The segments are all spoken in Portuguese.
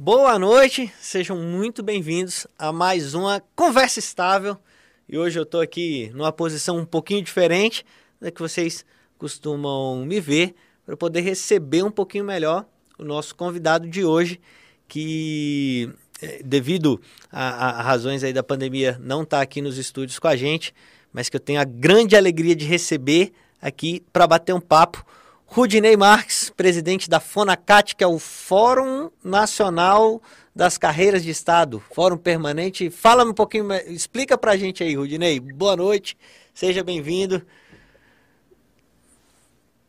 Boa noite, sejam muito bem-vindos a mais uma Conversa Estável. E hoje eu estou aqui numa posição um pouquinho diferente da que vocês costumam me ver, para poder receber um pouquinho melhor o nosso convidado de hoje, que eh, devido a, a razões aí da pandemia não está aqui nos estúdios com a gente, mas que eu tenho a grande alegria de receber aqui para bater um papo Rudinei Marques, presidente da FONACAT, que é o Fórum Nacional das Carreiras de Estado, Fórum Permanente. Fala um pouquinho, explica para a gente aí, Rudinei. Boa noite, seja bem-vindo.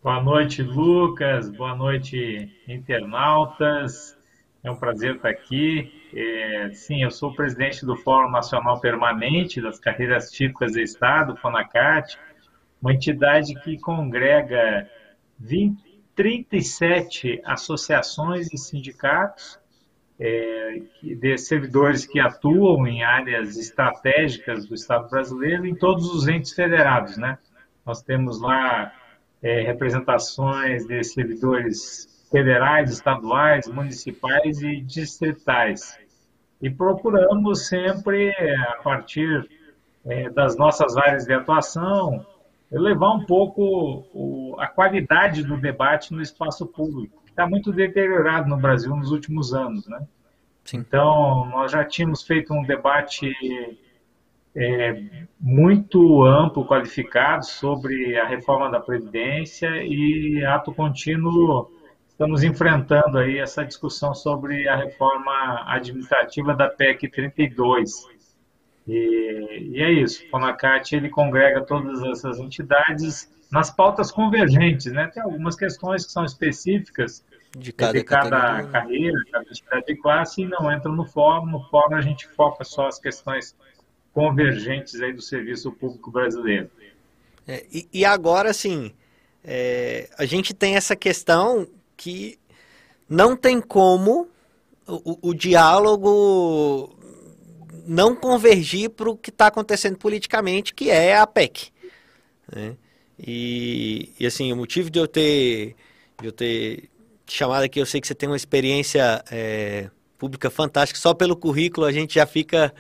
Boa noite, Lucas. Boa noite, internautas. É um prazer estar aqui. É, sim, eu sou o presidente do Fórum Nacional Permanente das Carreiras Típicas do Estado, FONACAT, uma entidade que congrega 20, 37 associações e sindicatos é, de servidores que atuam em áreas estratégicas do Estado brasileiro em todos os entes federados, né? Nós temos lá é, representações de servidores federais, estaduais, municipais e distritais. E procuramos sempre, a partir é, das nossas áreas de atuação, elevar um pouco o, a qualidade do debate no espaço público, que está muito deteriorado no Brasil nos últimos anos, né? Sim. Então, nós já tínhamos feito um debate é, muito amplo, qualificado, sobre a reforma da Previdência e, ato contínuo, estamos enfrentando aí essa discussão sobre a reforma administrativa da PEC 32, e, e é isso, o Fonacat ele congrega todas essas entidades nas pautas convergentes, né? Tem algumas questões que são específicas de cada, de cada carreira, cada entidade de classe, e não entram no fórum. No fórum a gente foca só as questões convergentes aí do serviço público brasileiro. É, e, e, agora, sim, é, a gente tem essa questão que não tem como o, o diálogo não convergir para o que está acontecendo politicamente, que é a PEC. Né? E, e, assim, o motivo de eu ter, de eu ter chamado aqui, eu sei que você tem uma experiência é, pública fantástica, só pelo currículo a gente já fica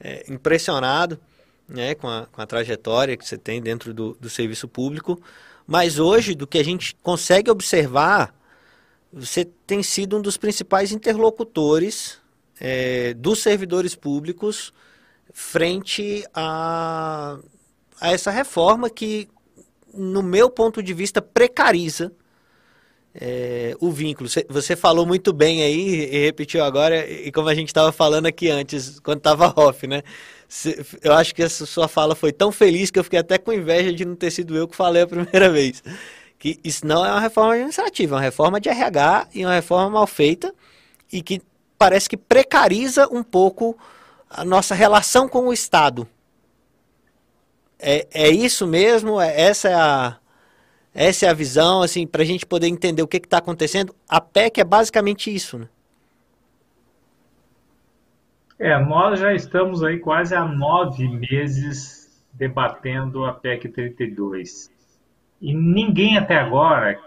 é, impressionado né, com, a, com a trajetória que você tem dentro do, do serviço público. Mas hoje, do que a gente consegue observar, você tem sido um dos principais interlocutores é, dos servidores públicos frente a, a essa reforma que, no meu ponto de vista, precariza é, o vínculo. Você falou muito bem aí e repetiu agora, e como a gente estava falando aqui antes, quando estava off, né? Eu acho que essa sua fala foi tão feliz que eu fiquei até com inveja de não ter sido eu que falei a primeira vez. Que isso não é uma reforma administrativa, é uma reforma de RH e uma reforma mal feita e que parece que precariza um pouco a nossa relação com o Estado. É, é isso mesmo? É, essa é a, essa é a visão, assim, para a gente poder entender o que está acontecendo. A PEC é basicamente isso, né? É, nós já estamos aí quase há nove meses debatendo a PEC 32. E ninguém até agora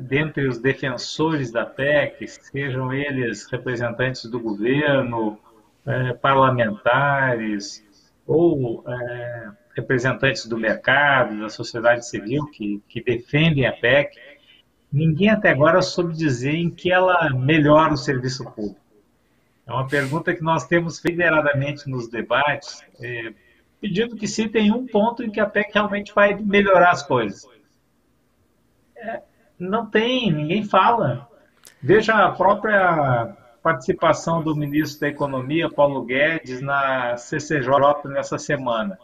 dentre os defensores da PEC, sejam eles representantes do governo, é, parlamentares ou é, representantes do mercado, da sociedade civil que, que defendem a PEC, ninguém até agora soube dizer em que ela melhora o serviço público. É uma pergunta que nós temos federadamente nos debates, é, pedindo que citem um ponto em que a PEC realmente vai melhorar as coisas. É, não tem, ninguém fala. Veja a própria participação do ministro da Economia, Paulo Guedes, na CCJ nessa semana.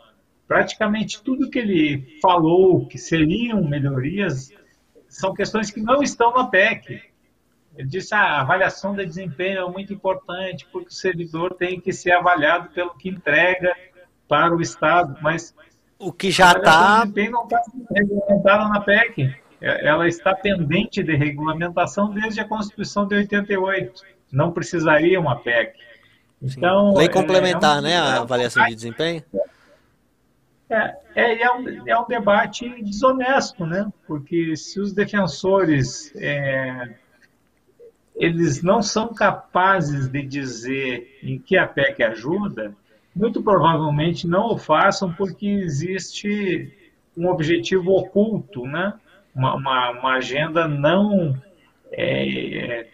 Praticamente tudo que ele falou que seriam melhorias são questões que não estão na PEC. Ele disse ah, a avaliação de desempenho é muito importante porque o servidor tem que ser avaliado pelo que entrega para o Estado, mas o que já está não está regulamentada na PEC. É, ela está pendente de regulamentação desde a Constituição de 88. Não precisaria uma PEC. Então, Lei complementar, é, é um, né, a avaliação de desempenho? É, é, é, um, é um debate desonesto, né? Porque se os defensores é, eles não são capazes de dizer em que a PEC ajuda, muito provavelmente não o façam porque existe um objetivo oculto, né? Uma, uma, uma agenda não é,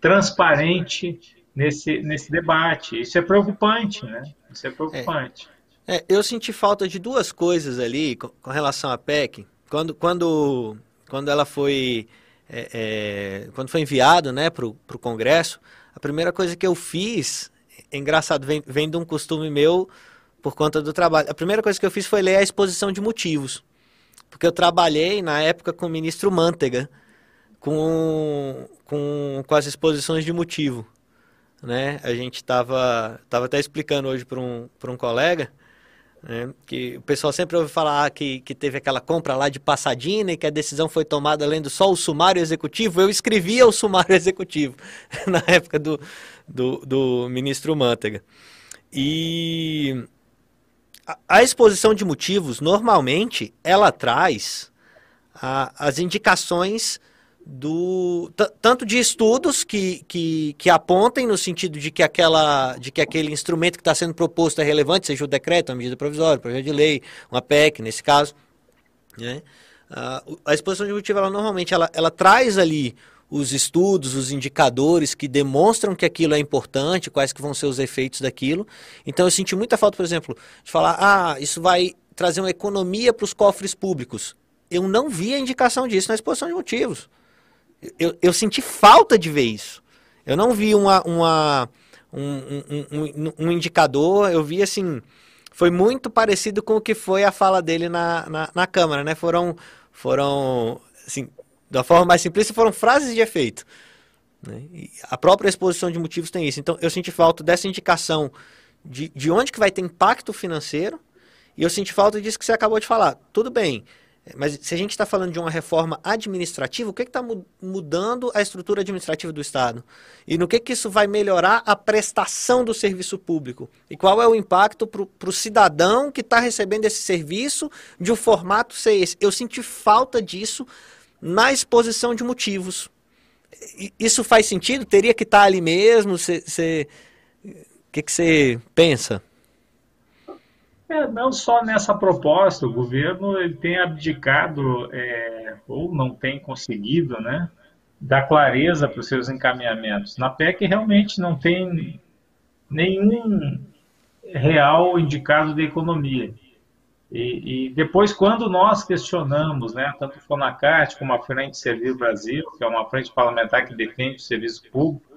transparente nesse, nesse debate. Isso é preocupante, né? Isso é preocupante. É, é, eu senti falta de duas coisas ali com, com relação à PEC. Quando, quando, quando ela foi, é, é, quando foi enviado né, para o Congresso, a primeira coisa que eu fiz, é engraçado, vem, vem de um costume meu por conta do trabalho. A primeira coisa que eu fiz foi ler a exposição de motivos. Porque eu trabalhei na época com o ministro Mantega, com, com, com as exposições de motivo. Né? A gente estava tava até explicando hoje para um, um colega né? que o pessoal sempre ouve falar que, que teve aquela compra lá de Passadina e que a decisão foi tomada lendo só o sumário executivo. Eu escrevia o sumário executivo na época do, do, do ministro Mantega. E a, a exposição de motivos, normalmente, ela traz a, as indicações do tanto de estudos que, que, que apontem no sentido de que, aquela, de que aquele instrumento que está sendo proposto é relevante, seja o decreto, uma medida provisória, um projeto de lei, uma PEC, nesse caso. Né? A, a exposição de motivo, ela, normalmente, ela, ela traz ali os estudos, os indicadores que demonstram que aquilo é importante, quais que vão ser os efeitos daquilo. Então eu senti muita falta, por exemplo, de falar, ah, isso vai trazer uma economia para os cofres públicos. Eu não vi a indicação disso na exposição de motivos. Eu, eu senti falta de ver isso. Eu não vi uma, uma um, um, um, um, indicador, eu vi assim, foi muito parecido com o que foi a fala dele na, na, na Câmara, né? Foram, foram assim, da forma mais simplista, foram frases de efeito. Né? a própria exposição de motivos tem isso. Então, eu senti falta dessa indicação de, de onde que vai ter impacto financeiro, e eu senti falta disso que você acabou de falar. Tudo bem, mas se a gente está falando de uma reforma administrativa, o que está mudando a estrutura administrativa do Estado? E no que, que isso vai melhorar a prestação do serviço público? E qual é o impacto para o cidadão que está recebendo esse serviço de um formato ser esse? Eu senti falta disso na exposição de motivos. Isso faz sentido? Teria que estar ali mesmo? Você, o que, você pensa? É, não só nessa proposta, o governo ele tem abdicado é, ou não tem conseguido, né, dar clareza para os seus encaminhamentos. Na PEC realmente não tem nenhum real indicado de economia. E, e, depois, quando nós questionamos, né, tanto o FONACAT como a Frente Servir Brasil, que é uma frente parlamentar que defende o serviço público,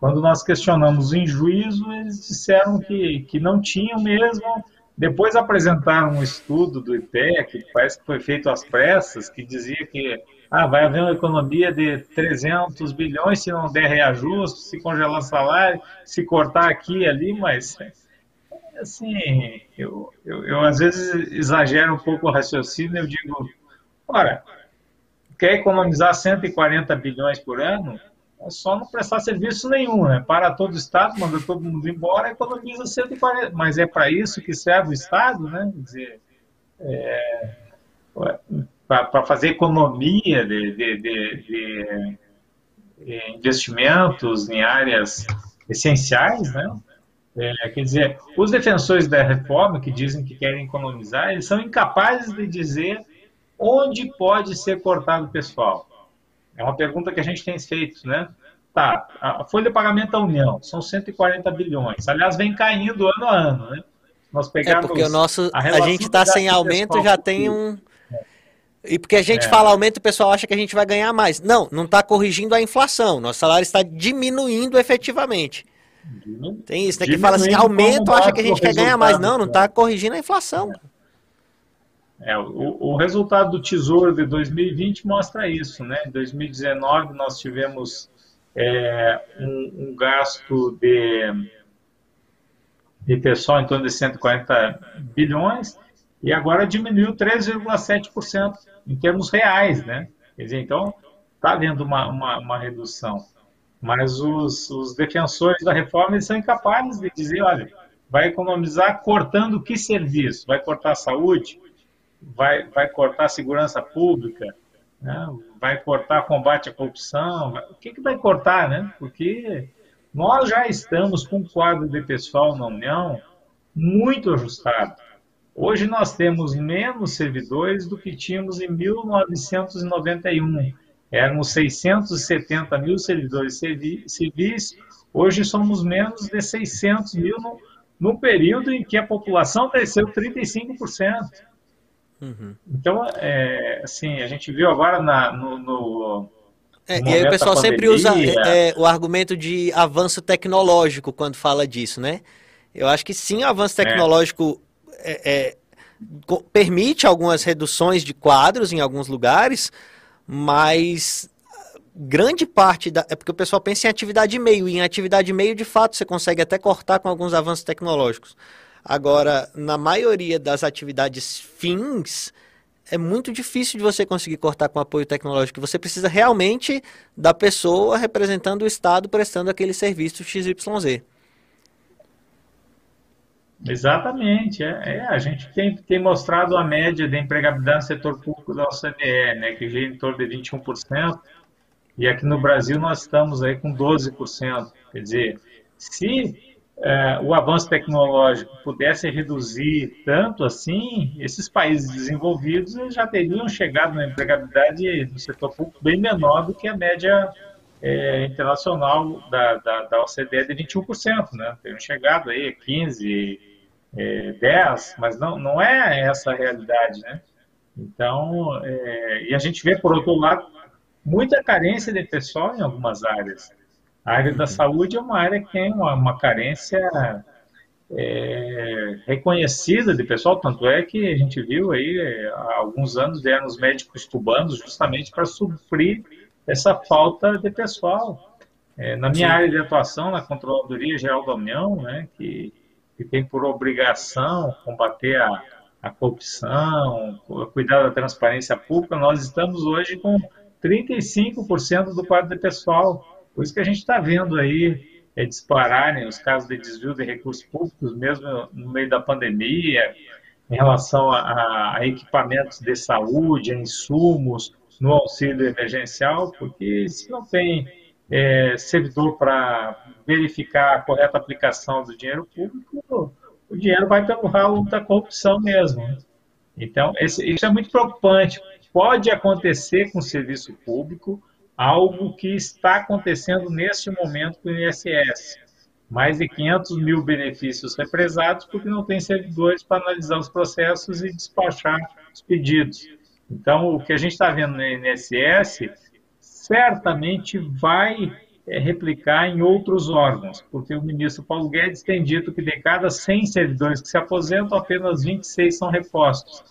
quando nós questionamos em juízo, eles disseram que, que não tinham mesmo. Depois apresentaram um estudo do IPEC, que parece que foi feito às pressas, que dizia que ah, vai haver uma economia de 300 bilhões se não der reajuste, se congelar salário, se cortar aqui e ali, mas assim, eu, eu, eu, às vezes exagero um pouco o raciocínio, eu digo, ora, quer economizar 140 bilhões por ano? É só não prestar serviço nenhum, né? Para todo o Estado, manda todo mundo embora, economiza 140. Mas é para isso que serve o Estado, né? Quer dizer, é, para fazer economia de, de, de, de, investimentos em áreas essenciais, né? É, quer dizer, os defensores da reforma, que dizem que querem economizar, eles são incapazes de dizer onde pode ser cortado o pessoal. É uma pergunta que a gente tem feito, né? Tá, a folha de pagamento da União são 140 bilhões. Aliás, vem caindo ano a ano, né? Nós pegamos é porque o nosso, a, a gente está sem aumento, já tem um... E porque a gente é. fala aumento, o pessoal acha que a gente vai ganhar mais. Não, não está corrigindo a inflação. Nosso salário está diminuindo efetivamente. Tem isso, né? Que fala assim, aumento, acha que a gente quer ganhar mais. Não, não está corrigindo a inflação. É, o, o, resultado do Tesouro de 2020 mostra isso, né? Em 2019 nós tivemos é, um, um, gasto de, de pessoal em torno de 140 bilhões e agora diminuiu 3,7% em termos reais, né? Quer dizer, então está havendo uma, uma, uma redução. Mas os, os defensores da reforma são incapazes de dizer, olha, vai economizar cortando que serviço? Vai cortar saúde? Vai, vai cortar segurança pública? né? vai cortar combate à corrupção, o que, que vai cortar, né? Porque nós já estamos com um quadro de pessoal na União muito ajustado. Hoje nós temos menos servidores do que tínhamos em 1991. Éramos 670 mil servidores civis, hoje somos menos de 600 mil no, no período em que a população cresceu 35%. Uhum. Então, é, assim, a gente viu agora na, no, no é, e aí o pessoal sempre usa é, é, o argumento de avanço tecnológico quando fala disso, né? Eu acho que sim, o avanço é. tecnológico é, permite algumas reduções de quadros em alguns lugares, mas grande parte da. É porque o pessoal pensa em atividade meio, e em atividade meio, de fato, você consegue até cortar com alguns avanços tecnológicos. Agora, na maioria das atividades fins, é muito difícil de você conseguir cortar com apoio tecnológico. Você precisa realmente da pessoa representando o Estado prestando aquele serviço XYZ. Exatamente. É, é, a gente tem, tem mostrado a média de empregabilidade no setor público da OCDE, né, que gira em torno de 21%, e aqui no Brasil nós estamos aí com 12%. Quer dizer, se é, o avanço tecnológico pudesse reduzir tanto assim, esses países desenvolvidos já teriam chegado na empregabilidade do setor público bem menor do que a média é, internacional da, da, da OCDE de 21%, né? Teriam chegado aí a 15, é, 10, mas não, não é essa a realidade, né? Então, é, e a gente vê, por outro lado, muita carência de pessoal em algumas áreas. A área da saúde é uma área que tem uma, uma carência é, reconhecida de pessoal, tanto é que a gente viu aí há alguns anos vieram os médicos cubanos justamente para suprir essa falta de pessoal. É, na minha Sim. área de atuação, na Controladoria Geral da União, né, que, que tem por obrigação combater a, a corrupção, cuidar da transparência pública, nós estamos hoje com 35% do quadro de pessoal. Por isso que a gente está vendo aí é, dispararem os casos de desvio de recursos públicos, mesmo no meio da pandemia, em relação a, a equipamentos de saúde, a insumos, no auxílio emergencial, porque se não tem é, servidor para verificar a correta aplicação do dinheiro público, o dinheiro vai pelo ralo da corrupção mesmo. Então, esse, isso é muito preocupante. Pode acontecer com o serviço público, algo que está acontecendo neste momento com o INSS. Mais de 500 mil benefícios represados porque não tem servidores para analisar os processos e despachar os pedidos. Então, o que a gente está vendo no INSS certamente vai é, replicar em outros órgãos, porque o ministro Paulo Guedes tem dito que de cada 100 servidores que se aposentam, apenas 26 são repostos.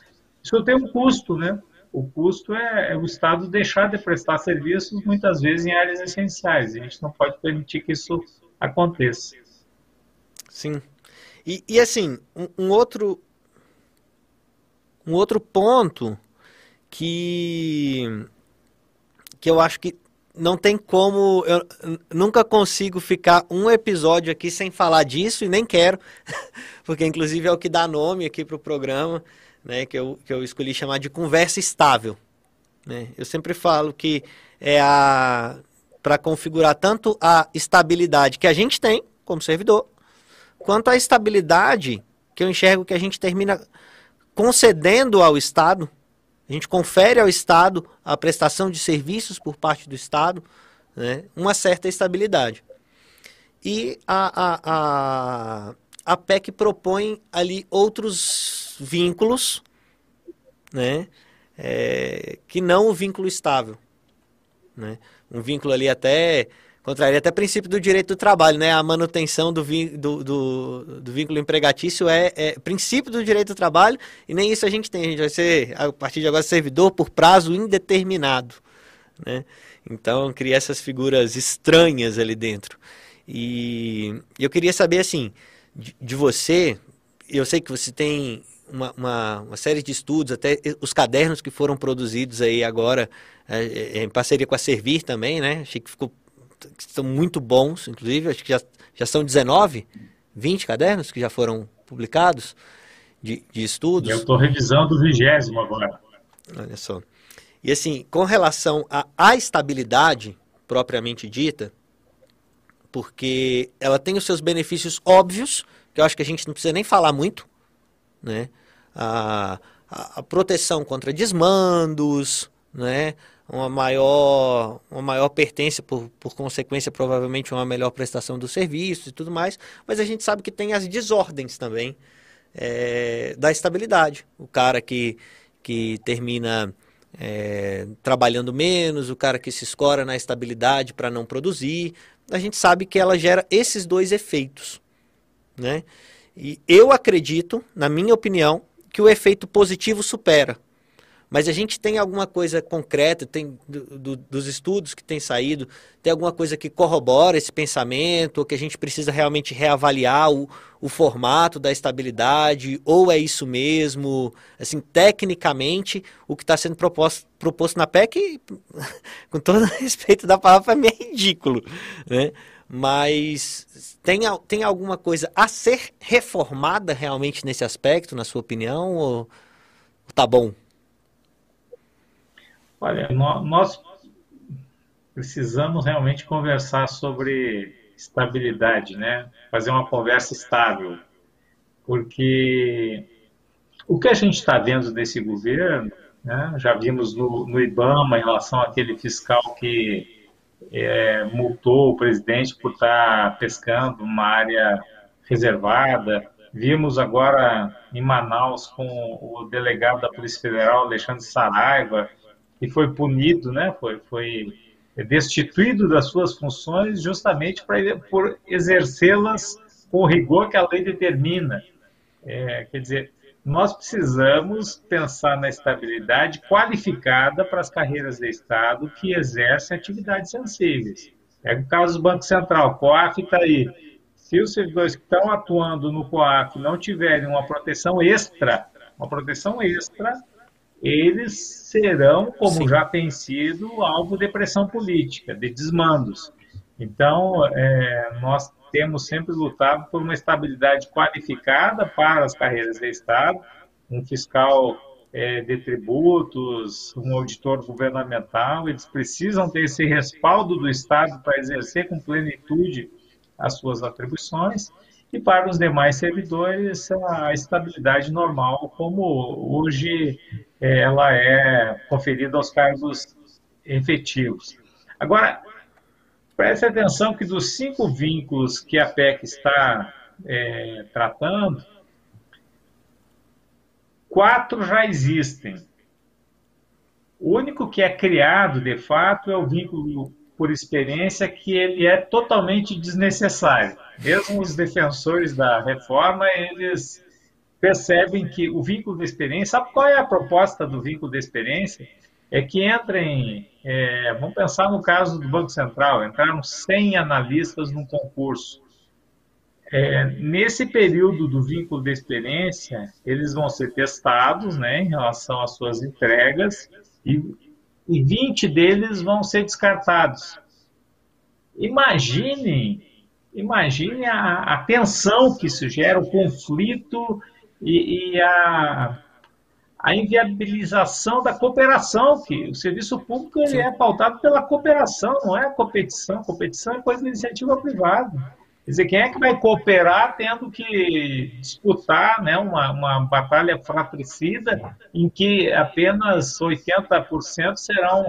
Isso tem um custo, né? O custo é, é, o Estado deixar de prestar serviços, muitas vezes, em áreas essenciais. A gente não pode permitir que isso aconteça. Sim. E, e assim, um, um, outro um outro ponto que que eu acho que não tem como eu nunca consigo ficar um episódio aqui sem falar disso e nem quero porque inclusive é o que dá nome aqui para o programa né, que, eu, que eu escolhi chamar de conversa estável. Né? Eu sempre falo que é a para configurar tanto a estabilidade que a gente tem como servidor, quanto a estabilidade que eu enxergo que a gente termina concedendo ao Estado, a gente confere ao Estado a prestação de serviços por parte do Estado, né, uma certa estabilidade. E a, a, a, a PEC propõe ali outros vínculos, né? É, que não o vínculo estável, né? Um vínculo ali até contraria até princípio do direito do trabalho, né? A manutenção do, do, do, do vínculo empregatício é, é, princípio do direito do trabalho e nem isso a gente tem. A gente vai ser, a partir de agora, servidor por prazo indeterminado, né? Então, cria essas figuras estranhas ali dentro. E eu queria saber, assim, de, de você, eu sei que você tem uma, uma, uma, série de estudos, até os cadernos que foram produzidos aí agora, é, é, em parceria com a Servir também, né? Achei que ficou, estão muito bons, inclusive, acho que já, já são 19, 20 cadernos que já foram publicados de, de estudos. Eu estou revisando o vigésimo agora. Olha só. E assim, com relação à estabilidade propriamente dita, porque ela tem os seus benefícios óbvios, que eu acho que a gente não precisa nem falar muito, né? A, a, a proteção contra desmandos, né? Uma maior, uma maior pertença, por, por consequência, provavelmente uma melhor prestação do serviço e tudo mais, mas a gente sabe que tem as desordens também é, da estabilidade. O cara que, que termina é, trabalhando menos, o cara que se escora na estabilidade para não produzir, a gente sabe que ela gera esses dois efeitos. Né? E eu acredito, na minha opinião, que o efeito positivo supera mas a gente tem alguma coisa concreta, tem do, do, dos estudos que tem saído, tem alguma coisa que corrobora esse pensamento, ou que a gente precisa realmente reavaliar o, o formato da estabilidade, ou é isso mesmo? Assim, tecnicamente, o que está sendo proposto, proposto na PEC, com todo respeito da palavra, é ridículo, né? Mas tem, tem alguma coisa a ser reformada realmente nesse aspecto, na sua opinião, ou tá bom? Olha, nós precisamos realmente conversar sobre estabilidade, né? Fazer uma conversa estável, porque o que a gente está vendo desse governo, né? Já vimos no, no IBAMA em relação àquele fiscal que é, multou o presidente por estar tá pescando uma área reservada. Vimos agora em Manaus com o delegado da Polícia Federal, Alexandre Saraiva, e foi punido, né? Foi, foi destituído das suas funções justamente para por exercê-las com o rigor que a lei determina. É, quer dizer, nós precisamos pensar na estabilidade qualificada para as carreiras de Estado que exercem atividades sensíveis. É o caso do Banco Central, COAF está aí. Se os servidores que estão atuando no COAF não tiverem uma proteção extra, uma proteção extra, eles serão, como Sim. já tem sido, alvo de pressão política, de desmandos. Então, é, nós temos sempre lutado por uma estabilidade qualificada para as carreiras de Estado, um fiscal é, de tributos, um auditor governamental, eles precisam ter esse respaldo do Estado para exercer com plenitude as suas atribuições e para os demais servidores a estabilidade normal, como hoje ela é conferida aos cargos efetivos. Agora, preste atenção que dos cinco vínculos que a PEC está é, tratando, quatro já existem. O único que é criado, de fato, é o vínculo por experiência que ele é totalmente desnecessário. Mesmo os defensores da reforma, eles percebem que o vínculo de experiência, sabe qual é a proposta do vínculo de experiência? É que entrem, é, vamos pensar no caso do Banco Central, entraram 100 analistas num concurso. É, nesse período do vínculo de experiência, eles vão ser testados né, em relação às suas entregas e e 20 deles vão ser descartados. Imaginem, imagine a, a tensão que isso gera, o conflito e, e a, a inviabilização da cooperação, que o serviço público ele é pautado pela cooperação, não é competição. Competição é coisa da iniciativa privada. Quer dizer, quem é que vai cooperar tendo que disputar né, uma, uma batalha fratricida em que apenas 80% serão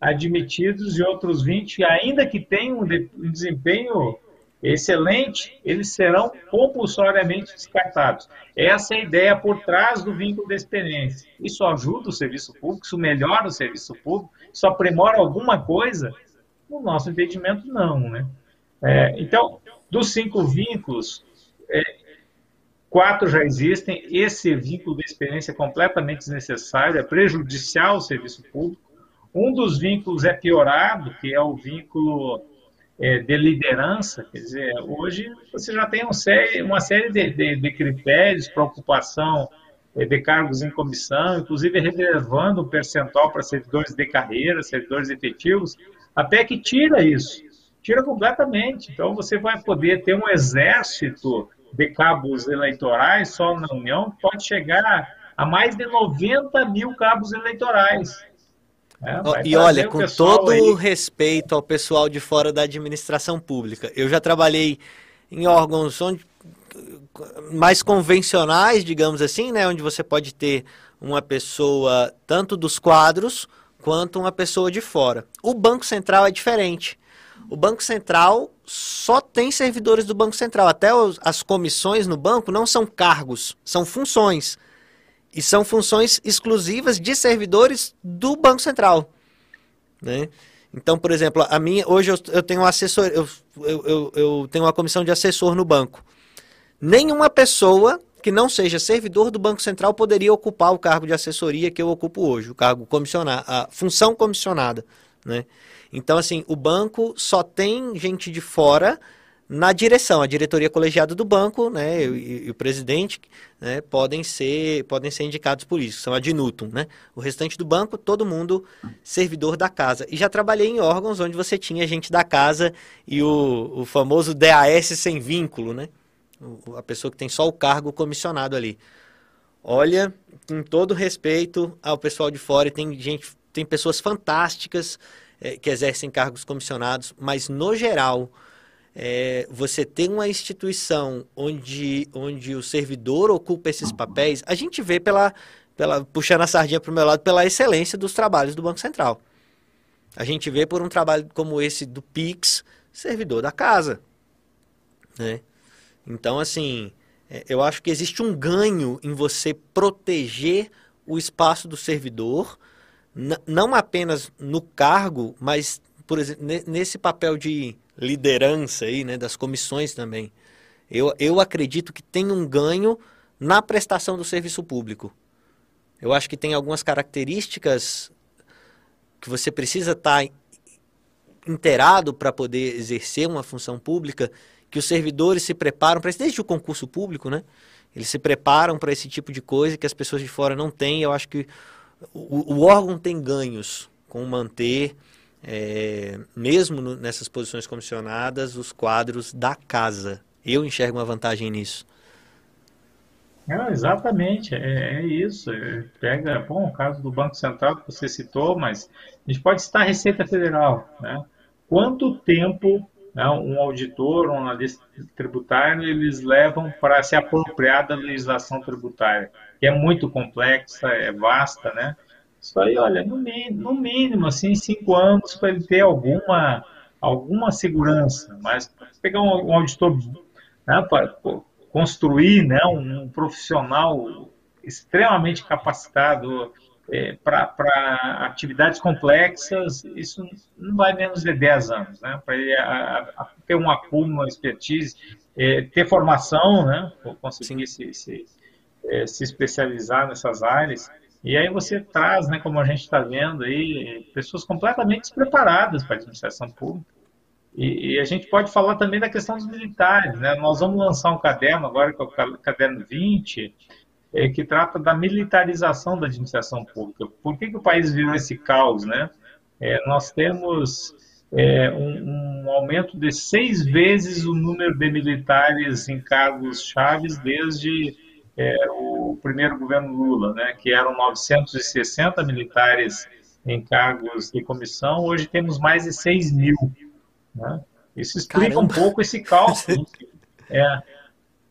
admitidos e outros 20%, ainda que tenham um desempenho excelente, eles serão compulsoriamente descartados. Essa é a ideia por trás do vínculo de experiência. Isso ajuda o serviço público, isso melhora o serviço público, isso aprimora alguma coisa? No nosso entendimento, não. Né? É, então, dos cinco vínculos, é, quatro já existem. Esse vínculo de experiência é completamente desnecessário, é prejudicial ao serviço público. Um dos vínculos é piorado, que é o vínculo é, de liderança. Quer dizer, hoje você já tem um série, uma série de, de, de critérios para ocupação é, de cargos em comissão, inclusive reservando um percentual para servidores de carreira, servidores efetivos, até que tira isso tira completamente. Então você vai poder ter um exército de cabos eleitorais só na União, pode chegar a mais de 90 mil cabos eleitorais. É, e olha, com todo aí... respeito ao pessoal de fora da administração pública, eu já trabalhei em órgãos onde, mais convencionais, digamos assim, né, onde você pode ter uma pessoa tanto dos quadros quanto uma pessoa de fora. O Banco Central é diferente. O Banco Central só tem servidores do Banco Central. Até os, as comissões no banco não são cargos, são funções. E são funções exclusivas de servidores do Banco Central. Né? Então, por exemplo, a minha, hoje eu, eu tenho um assessor, eu, eu, eu, tenho uma comissão de assessor no banco. Nenhuma pessoa que não seja servidor do Banco Central poderia ocupar o cargo de assessoria que eu ocupo hoje, o cargo comissionado, a função comissionada. Né? Então, assim, o banco só tem gente de fora na direção, a diretoria colegiada do banco, né, e, e o presidente, né, podem ser, podem ser indicados por isso, são ad nutum, né? O restante do banco, todo mundo servidor da casa. E já trabalhei em órgãos onde você tinha gente da casa e o, o famoso DAS sem vínculo, né? O, a pessoa que tem só o cargo comissionado ali. Olha, com todo respeito ao pessoal de fora, tem gente, tem pessoas fantásticas é, que exercem cargos comissionados, mas no geral é, você tem uma instituição onde, onde o servidor ocupa esses papéis, a gente vê pela, pela puxando a sardinha para o meu lado, pela excelência dos trabalhos do Banco Central. A gente vê por um trabalho como esse do Pix, servidor da casa. Né? Então, assim, é, eu acho que existe um ganho em você proteger o espaço do servidor, não apenas no cargo, mas, por exemplo, nesse papel de liderança aí, né, das comissões também. Eu, eu acredito que tem um ganho na prestação do serviço público. Eu acho que tem algumas características que você precisa estar tá inteirado para poder exercer uma função pública, que os servidores se preparam para isso, desde o concurso público, né? Eles se preparam para esse tipo de coisa que as pessoas de fora não têm. Eu acho que o, o órgão tem ganhos com manter é, mesmo no, nessas posições comissionadas, os quadros da casa. Eu enxergo uma vantagem nisso. É, exatamente, é, é isso. É, pega, bom, o caso do Banco Central que você citou, mas a gente pode citar a Receita Federal. Né? Quanto tempo né, um auditor, um analista tributário, eles levam para se apropriar da legislação tributária, que é muito complexa, é vasta, né? Isso aí, olha, no mínimo, no mínimo assim, cinco anos para ele ter alguma, alguma segurança. Mas pegar um, um auditor né, para construir né, um, um profissional extremamente capacitado é, para atividades complexas, isso não vai menos de 10 anos, né? Para ele a, a, ter um acúmulo, uma expertise, é, ter formação, né? Conseguir se, se, é, se especializar nessas áreas. E aí você traz, né, como a gente está vendo aí, pessoas completamente despreparadas para a administração pública. E, e, a gente pode falar também da questão dos militares. Né? Nós vamos lançar um caderno agora, que é o caderno 20, é, que trata da militarização da administração pública. Por que, que o país virou esse caos? Né? É, nós temos é, um, um, aumento de seis vezes o número de militares em cargos chaves desde é, o primeiro governo Lula, né, que eram 960 militares em cargos de comissão, hoje temos mais de 6 mil. Né? Isso explica Caramba. um pouco esse cálculo. é,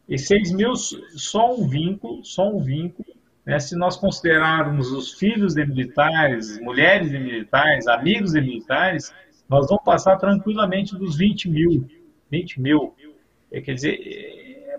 e 6 mil, só um vínculo, só um vínculo. Né, se nós considerarmos os filhos de militares, mulheres de militares, amigos de militares, nós vamos passar tranquilamente dos 20 mil. 20 mil. É, quer dizer,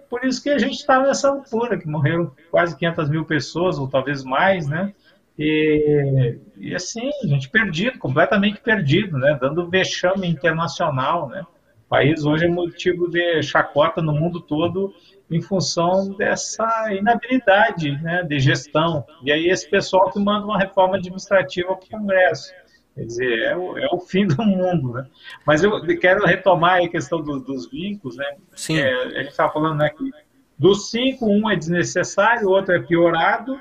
por isso que a gente está nessa altura, que morreram quase 500 mil pessoas, ou talvez mais, né? E, e, assim, a gente perdido, completamente perdido, né? Dando vexame internacional, né? O país hoje é motivo de chacota no mundo todo em função dessa inabilidade né, de gestão. E aí esse pessoal que manda uma reforma administrativa para o Congresso. Quer dizer, é o, é o fim do mundo, né? Mas eu quero retomar a questão do, dos vínculos, né? Sim. É, a gente estava falando né, que dos cinco, um é desnecessário, o outro é piorado,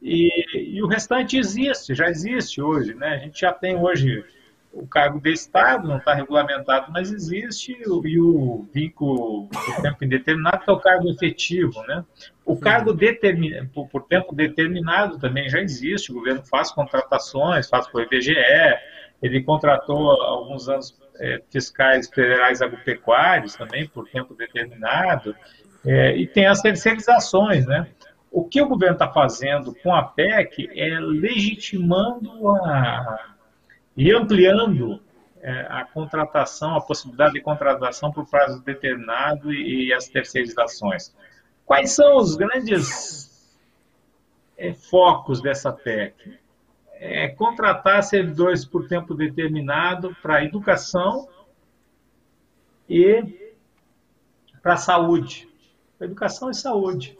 e, e, o restante existe, já existe hoje, né? A gente já tem hoje o cargo de Estado, não está regulamentado, mas existe, e o vínculo por tempo indeterminado, que é o cargo efetivo. Né? O cargo determin... por, por tempo determinado também já existe, o governo faz contratações, faz por IBGE, ele contratou alguns anos é, fiscais federais agropecuários também por tempo determinado, é, e tem as terceirizações, né? O que o governo está fazendo com a PEC é legitimando a, e ampliando é, a contratação, a possibilidade de contratação por prazo determinado e, e as terceirizações. Quais são os grandes é, focos dessa PEC? É contratar servidores por tempo determinado para educação e para saúde. Educação e saúde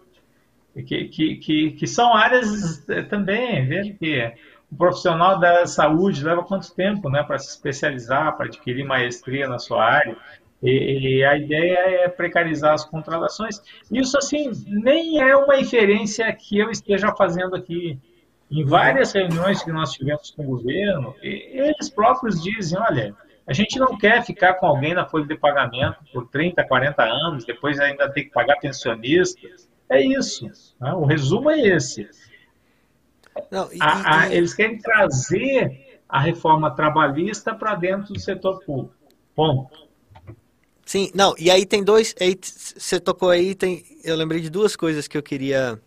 que, que, que, que são áreas eh, também, veja que o profissional da saúde leva quanto tempo né, para se especializar, para adquirir maestria na sua área. E, e, a ideia é precarizar as contratações. Isso, assim, nem é uma inferência que eu esteja fazendo aqui. Em várias reuniões que nós tivemos com o governo, eles próprios dizem: olha, a gente não quer ficar com alguém na folha de pagamento por 30, 40 anos, depois ainda ter que pagar pensionistas. É isso. Né? O resumo é esse. Não, e, a, a, eles querem trazer a reforma trabalhista para dentro do setor público. Ponto. Sim, não, e aí tem dois. Aí você tocou aí, tem, eu lembrei de duas coisas que eu queria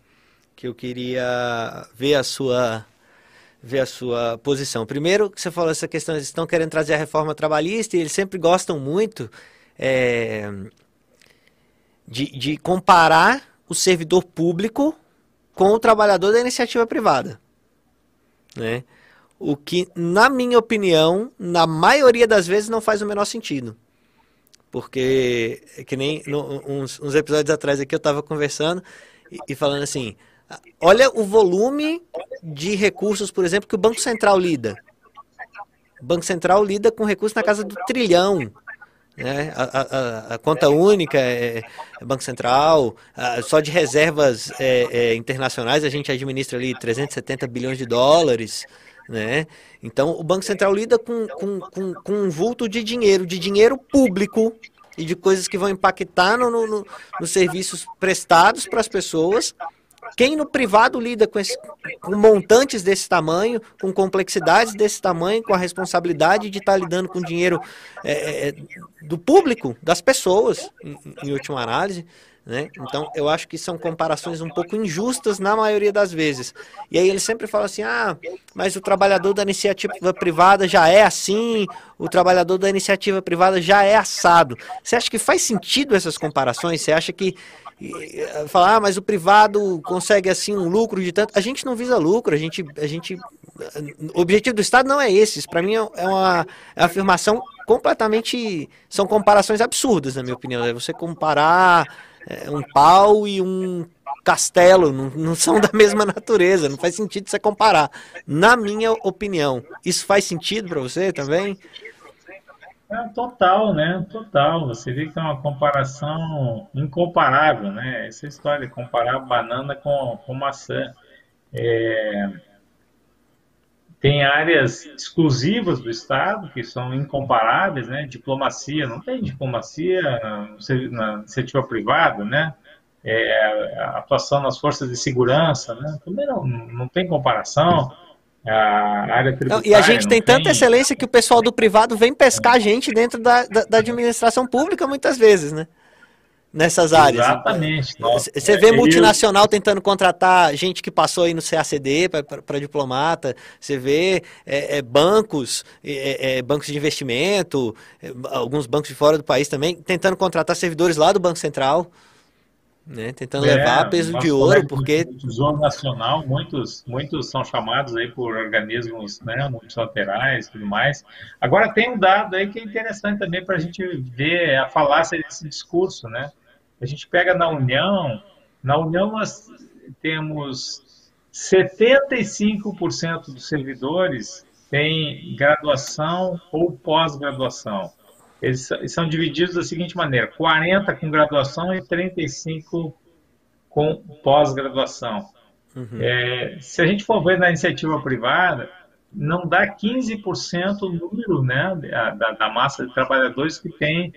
que eu queria ver a sua ver a sua posição. Primeiro, que você falou essa questão, eles estão querendo trazer a reforma trabalhista e eles sempre gostam muito é, de, de comparar o servidor público com o trabalhador da iniciativa privada. Né? O que, na minha opinião, na maioria das vezes não faz o menor sentido. Porque, é que nem no, uns, uns, episódios atrás aqui eu estava conversando e, e falando assim: olha o volume de recursos, por exemplo, que o Banco Central lida. O Banco Central lida com recursos na casa do trilhão, né? A, a, a, conta única é, é Banco Central, só de reservas é, é, internacionais a gente administra ali 370 bilhões de dólares. Né? Então o Banco Central lida com, com, com, com um vulto de dinheiro, de dinheiro público e de coisas que vão impactar no, no, nos serviços prestados para as pessoas quem no privado lida com, esse, com montantes desse tamanho, com complexidades desse tamanho, com a responsabilidade de estar tá lidando com dinheiro é, é, é, do público, das pessoas, em, em última análise, né? Então, eu acho que são comparações um pouco injustas na maioria das vezes. E aí ele sempre fala assim: ah, mas o trabalhador da iniciativa privada já é assim, o trabalhador da iniciativa privada já é assado. Você acha que faz sentido essas comparações? Você acha que falar, ah, mas o privado consegue assim um lucro de tanto. A gente não visa lucro, a gente, a gente, o objetivo do Estado não é esse. Para mim é uma, é uma afirmação completamente, são comparações absurdas na minha opinião. É você comparar é, um pau e um castelo, não, não são da mesma natureza, não faz sentido você comparar. Na minha opinião, isso faz sentido para você também? É, total, né? Total. Você vê que é uma comparação incomparável, né? Essa história de comparar banana com, com maçã. É... Tem áreas exclusivas do Estado que são incomparáveis, né? Diplomacia, não tem diplomacia na iniciativa privada, né? É, atuação nas forças de segurança, né? Também não, não tem comparação a área tributária. e a gente tem, tem tanta excelência que o pessoal do privado vem pescar a gente dentro da, da, da administração pública muitas vezes, né? Nessas áreas. Exatamente. Você vê multinacional tentando contratar gente que passou aí no CACD para diplomata, você vê é, é, bancos, é, é, bancos de investimento, é, alguns bancos de fora do país também, tentando contratar servidores lá do Banco Central né? Tentando é, levar peso de ouro, porque Tesouro Nacional, muitos, muitos são chamados aí por organismos, né, multilaterais, tudo mais. Agora tem um dado aí que é interessante também para a gente ver a falácia desse discurso, né? A gente pega na União, na União nós temos 75% dos servidores têm graduação ou pós-graduação. Eles são divididos da seguinte maneira: 40 com graduação e 35 com pós-graduação. Uhum. É, se a gente for ver na iniciativa privada, não dá 15% o número né, da, da, massa de trabalhadores que tem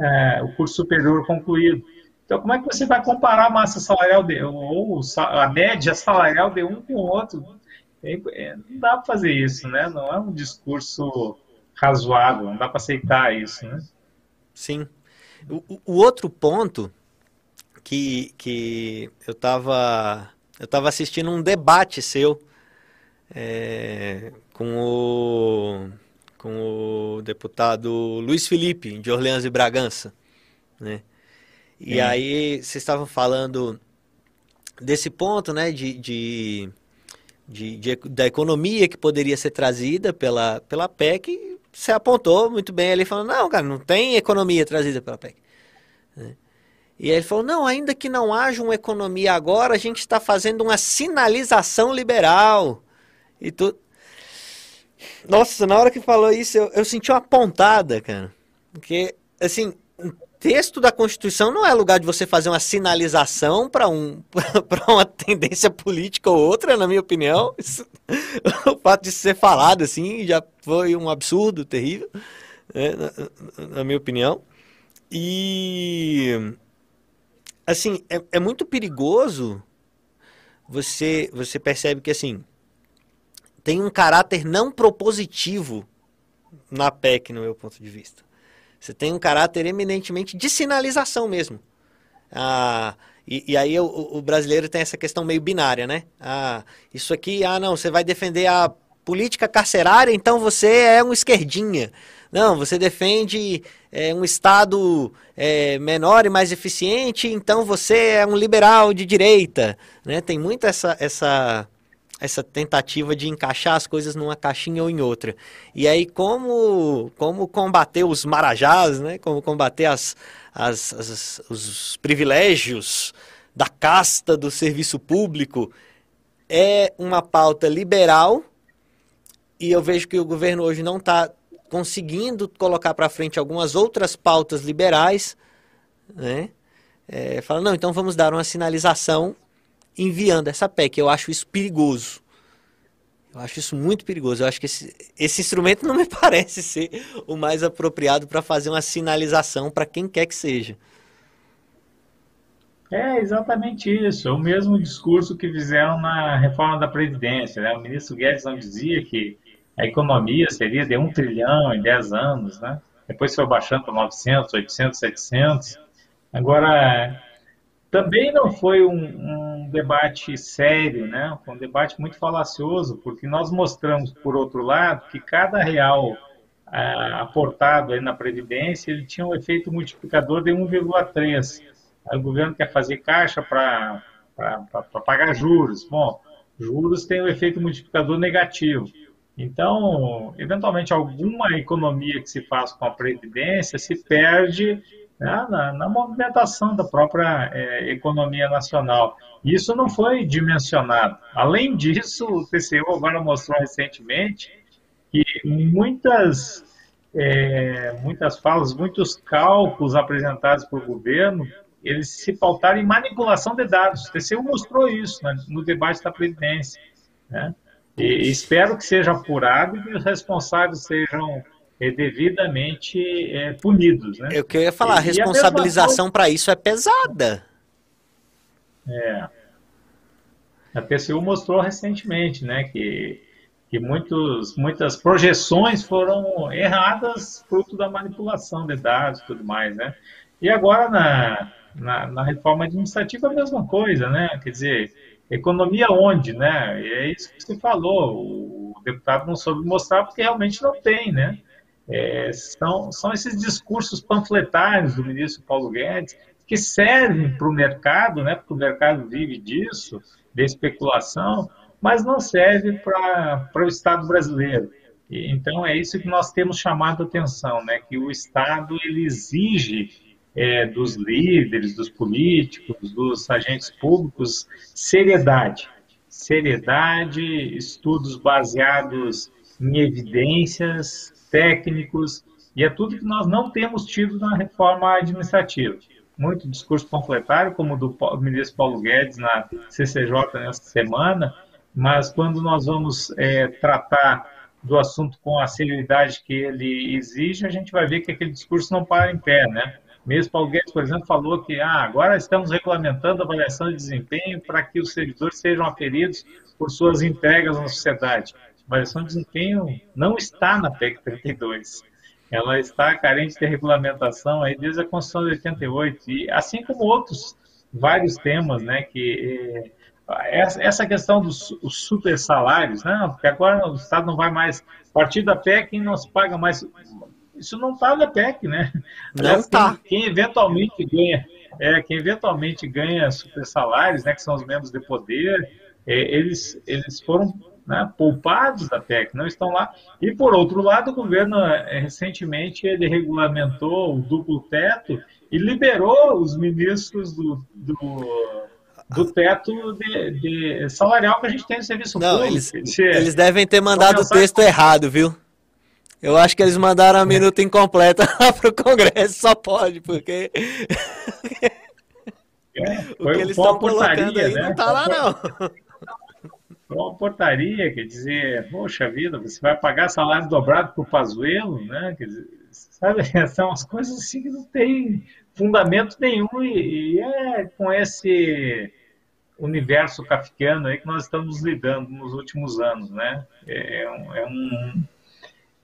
é, o curso superior concluído. Então, como é que você vai comparar a massa salarial de, ou a média salarial de um com o outro? É, é, não dá para fazer isso, né? Não é um discurso razoável, não dá para aceitar isso, né? Sim. O, o outro ponto que, que eu estava eu tava assistindo um debate seu é, com, o, com o deputado Luiz Felipe, de Orleans e Bragança, né? E aí vocês estavam falando desse ponto, né, de, de, de, de, da economia que poderia ser trazida pela, pela PEC, você apontou muito bem ali, falando, não, cara, não tem economia trazida pela PEC. Né? E aí ele falou, não, ainda que não haja uma economia agora, a gente está fazendo uma sinalização liberal. E tu... Nossa, na hora que falou isso, eu, eu senti uma pontada, cara. Porque, assim, texto da Constituição não é lugar de você fazer uma sinalização para um, uma tendência política ou outra, na minha opinião. Isso, o fato de ser falado assim já foi um absurdo terrível, né, na, na minha opinião. E, assim, é, é muito perigoso você, você percebe que, assim, tem um caráter não propositivo na PEC, no meu ponto de vista. Você tem um caráter eminentemente de sinalização mesmo. Ah, e, e aí o, o, brasileiro tem essa questão meio binária, né? Ah, isso aqui, ah, não, você vai defender a política carcerária, então você é um esquerdinha. Não, você defende é, um Estado é, menor e mais eficiente, então você é um liberal de direita. Né? Tem muito essa, essa, essa tentativa de encaixar as coisas numa caixinha ou em outra. E aí, como, como combater os marajás, né? como combater as, as, as, os privilégios da casta do serviço público, é uma pauta liberal, e eu vejo que o governo hoje não está conseguindo colocar para frente algumas outras pautas liberais, né? É, fala, não, então vamos dar uma sinalização enviando essa PEC. Eu acho isso perigoso. Eu acho isso muito perigoso. Eu acho que esse, esse instrumento não me parece ser o mais apropriado para fazer uma sinalização para quem quer que seja. É exatamente isso. É o mesmo discurso que fizeram na reforma da Previdência. Né? O ministro Guedes não dizia que a economia seria de um trilhão em 10 anos, né? depois foi baixando para 900, 800, 700. Agora, também não foi um, um, debate sério, né? Foi um debate muito falacioso, porque nós mostramos, por outro lado, que cada real ah, aportado aí na Previdência, ele tinha um efeito multiplicador de 1,3. o governo quer fazer caixa para pagar juros. Bom, juros tem um efeito multiplicador negativo. Então, eventualmente, alguma economia que se faz com a Previdência se perde né, na, na, movimentação da própria é, economia nacional. Isso não foi dimensionado. Além disso, o TCU agora mostrou recentemente que muitas, é, muitas falas, muitos cálculos apresentados pelo governo, eles se pautaram em manipulação de dados. O TCU mostrou isso né, no debate da Previdência. Né? E espero que seja apurado e que os responsáveis sejam é, devidamente é, punidos. Né? Eu queria falar, a responsabilização para isso é pesada. É. A TCU mostrou recentemente né, que, que muitos, muitas projeções foram erradas fruto da manipulação de dados e tudo mais. Né? E agora na, na, na reforma administrativa a mesma coisa, né? Quer dizer, economia onde, né? E é isso que você falou. O deputado não soube mostrar porque realmente não tem, né? É, são, são esses discursos panfletários do ministro Paulo Guedes que servem para o mercado, né, porque o mercado vive disso, de especulação, mas não serve para o Estado brasileiro. E, então é isso que nós temos chamado a atenção, né, que o Estado ele exige é, dos líderes, dos políticos, dos agentes públicos seriedade, seriedade, estudos baseados em evidências técnicos, e é tudo que nós não temos tido na reforma administrativa. Muito discurso panfletário, como o do ministro Paulo Guedes na CCJ nessa semana, mas quando nós vamos é, tratar do assunto com a seriedade que ele exige, a gente vai ver que aquele discurso não para em pé, né? Mesmo Paulo Guedes, por exemplo, falou que ah, agora estamos regulamentando a avaliação de desempenho para que os servidores sejam aferidos por suas entregas na sociedade. A avaliação de desempenho não está na PEC 32. Ela está carente de regulamentação aí desde a Constituição de 88. E assim como outros vários temas, né, que eh, essa questão dos super salários, né, porque agora o Estado não vai mais, a partir da PEC não se paga mais, isso não está na PEC, né? Não está. Quem, quem, eventualmente ganha, é, quem eventualmente ganha super salários, né, que são os membros de poder, é, eles, eles foram né, poupados da PEC, não estão lá. E, por outro lado, o governo, é, recentemente, ele regulamentou o duplo teto e liberou os ministros do, do, do teto de, de, salarial que a gente tem no serviço não, público. Eles, eles devem ter mandado o texto errado, viu? Eu acho que eles mandaram a é. minuta incompleta lá pro Congresso, só pode, porque. É, o que eles estão colocando aí né? não tá lá, não. Foi uma portaria, quer dizer, poxa vida, você vai pagar salário dobrado pro Pazuelo, né? Quer dizer, sabe, são as coisas assim que não tem fundamento nenhum e, e é com esse universo kafkiano aí que nós estamos lidando nos últimos anos, né? É, é um, é um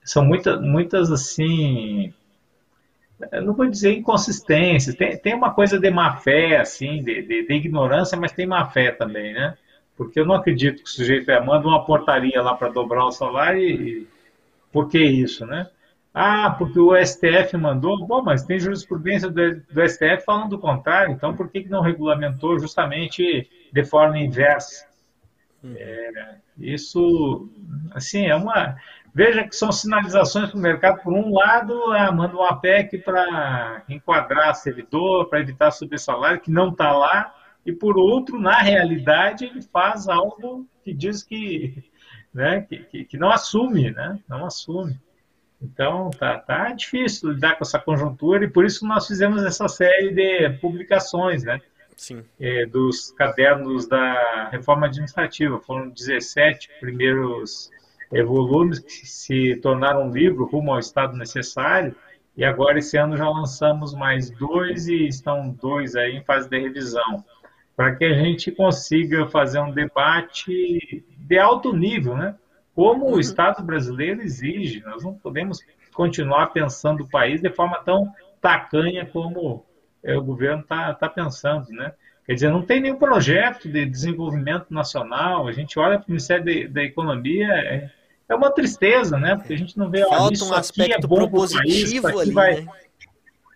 são muitas, muitas assim, não vou dizer inconsistências, tem, tem uma coisa de má fé, assim, de, de, de, ignorância, mas tem má fé também, né? Porque eu não acredito que o sujeito é, manda uma portaria lá para dobrar o salário e, por que isso, né? Ah, porque o STF mandou. Bom, mas tem jurisprudência do, do STF falando o contrário, então por que, que não regulamentou justamente de forma inversa? Hum. É, isso, assim, é uma. Veja que são sinalizações para o mercado. Por um lado, ah, manda uma PEC para enquadrar servidor, para evitar subir salário, que não está lá. E por outro, na realidade, ele faz algo que diz que, né, que, que, que não assume, né? Não assume. Então, tá, tá difícil lidar com essa conjuntura e por isso nós fizemos essa série de publicações, né? Sim. É, dos cadernos da reforma administrativa. Foram 17 primeiros é, volumes que se tornaram um livro rumo ao estado necessário. E agora, esse ano, já lançamos mais dois e estão dois aí em fase de revisão, para que a gente consiga fazer um debate de alto nível, né? Como o uhum. Estado brasileiro exige. Nós não podemos continuar pensando o país de forma tão tacanha como é, o governo está tá pensando, né? Quer dizer, não tem nenhum projeto de desenvolvimento nacional. A gente olha para o Ministério da Economia, é, é uma tristeza, né? Porque a gente não vê Falta isso um aspecto é bom propositivo país, ali, vai... né?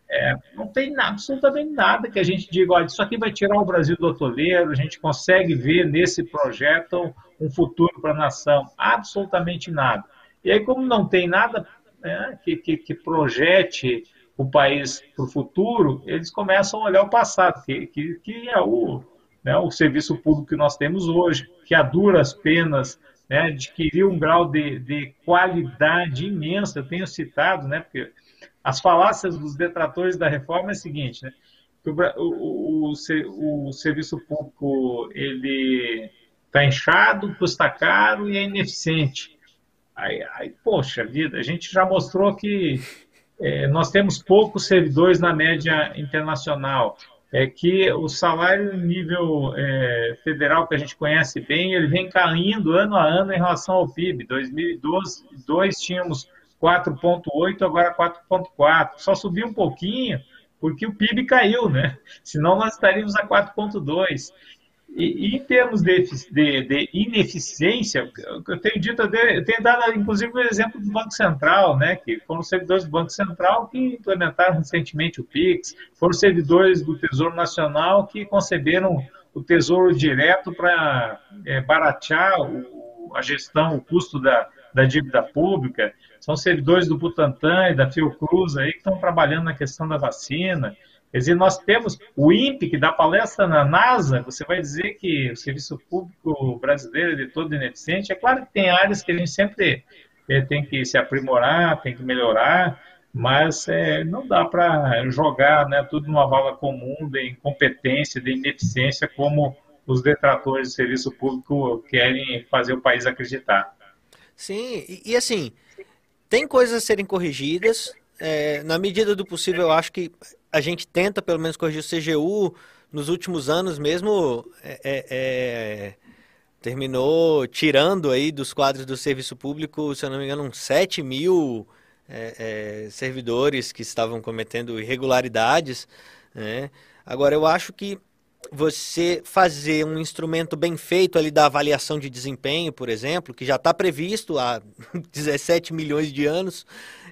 É, não tem absolutamente nada que a gente diga, olha, isso aqui vai tirar o Brasil do atoleiro, a gente consegue ver nesse projeto um futuro para a nação. Absolutamente nada. E aí, como não tem nada né, que, que, que, projete o país para o futuro, eles começam a olhar o passado, que, que, que é o, né, o serviço público que nós temos hoje, que a duras penas né, adquiriu um grau de, de qualidade imensa. Eu tenho citado, né, porque as falácias dos detratores da reforma é o seguinte, né, o, o, o, o serviço público ele está inchado, custa caro e é ineficiente. Aí, aí, poxa vida, a gente já mostrou que é, nós temos poucos servidores na média internacional é que o salário nível é, federal que a gente conhece bem, ele vem caindo ano a ano em relação ao PIB. 2002 tínhamos 4,8, agora 4,4. Só subiu um pouquinho porque o PIB caiu, né? Senão nós estaríamos a 4,2. E, em termos de, de, de, ineficiência, eu tenho dito, eu tenho dado inclusive o exemplo do Banco Central, né, que foram servidores do Banco Central que implementaram recentemente o PIX, foram servidores do Tesouro Nacional que conceberam o Tesouro Direto para é, baratear o, a gestão, o custo da, da dívida pública, são servidores do Butantan e da Fiocruz aí que estão trabalhando na questão da vacina. Quer dizer, nós temos o INPE, que dá palestra na NASA, você vai dizer que o serviço público brasileiro é de todo ineficiente. É claro que tem áreas que a gente sempre é, tem que se aprimorar, tem que melhorar, mas é, não dá para jogar né, tudo numa vala comum de incompetência, de ineficiência, como os detratores do serviço público querem fazer o país acreditar. Sim, e, e assim, tem coisas a serem corrigidas. É, na medida do possível, eu acho que a gente tenta pelo menos corrigir o CGU nos últimos anos mesmo. É, é, é, terminou tirando aí dos quadros do serviço público, se eu não me engano, uns 7 mil é, servidores que estavam cometendo irregularidades. Né? Agora, eu acho que você fazer um instrumento bem feito ali da avaliação de desempenho, por exemplo, que já está previsto há 17 milhões de anos,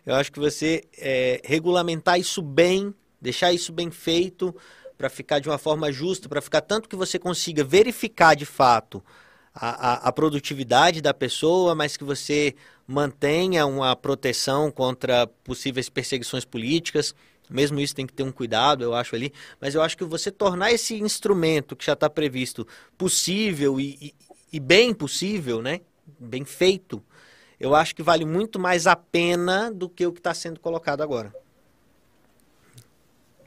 eu acho que você é, regulamentar isso bem, deixar isso bem feito, para ficar de uma forma justa, para ficar tanto que você consiga verificar de fato a, a, a, produtividade da pessoa, mas que você mantenha uma proteção contra possíveis perseguições políticas. Mesmo isso tem que ter um cuidado, eu acho ali. Mas eu acho que você tornar esse instrumento que já está previsto possível e, e, e, bem possível, né? Bem feito, eu acho que vale muito mais a pena do que o que está sendo colocado agora.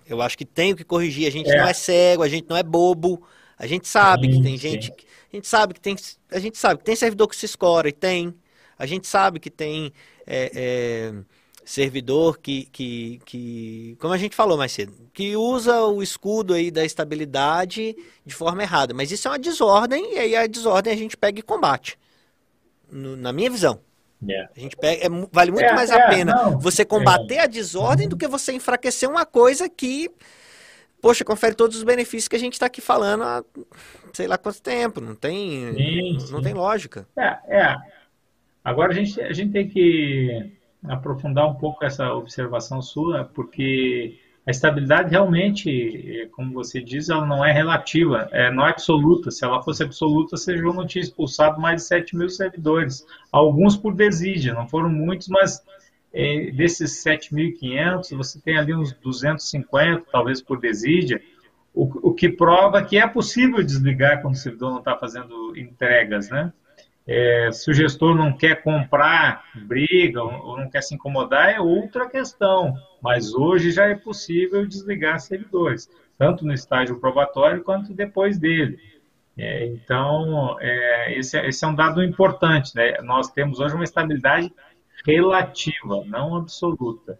Eu acho que tem o que corrigir. A gente é. não é cego, a gente não é bobo. A gente sabe sim, que tem sim. gente. A gente sabe que tem. A gente sabe que tem servidor que se escora e tem. A gente sabe que tem. É, é, servidor que, que, que, como a gente falou mais cedo, que usa o escudo aí da estabilidade de forma errada. Mas isso é uma desordem e aí a desordem a gente pega e combate. No, na minha visão. Yeah. A gente pega, é, vale muito é, mais a é, pena não, você combater é. a desordem do que você enfraquecer uma coisa que, poxa, confere todos os benefícios que a gente está aqui falando há sei lá quanto tempo. Não tem, sim, sim. não tem lógica. É, é. Agora a gente, a gente tem que aprofundar um pouco essa observação sua, porque a estabilidade realmente, como você diz, ela não é relativa, é, não é absoluta. Se ela fosse absoluta, Sejão não tinha expulsado mais de 7 mil servidores, alguns por desídia, não foram muitos, mas é, desses 7.500, você tem ali uns 250, talvez por desídia, o, o que prova que é possível desligar quando o servidor não está fazendo entregas, né? É, se o gestor não quer comprar briga ou não quer se incomodar, é outra questão. Mas hoje já é possível desligar servidores, tanto no estágio probatório quanto depois dele. É, então, é, esse, é, esse, é um dado importante. Né? Nós temos hoje uma estabilidade relativa, não absoluta.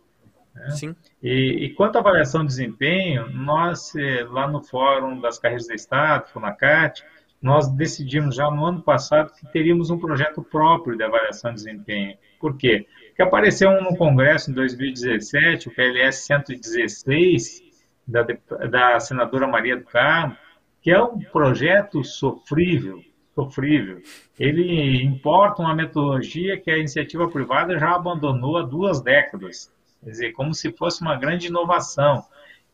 Né? Sim. E, e, quanto à avaliação de desempenho, nós, é, lá no Fórum das Carreiras do Estado, FUNACAT, nós decidimos já no ano passado que teríamos um projeto próprio de avaliação de desempenho. Por quê? Porque apareceu no Congresso em 2017, o PLS 116, da, da senadora Maria do Carmo, que é um projeto sofrível, sofrível. Ele importa uma metodologia que a iniciativa privada já abandonou há duas décadas. Quer dizer, como se fosse uma grande inovação.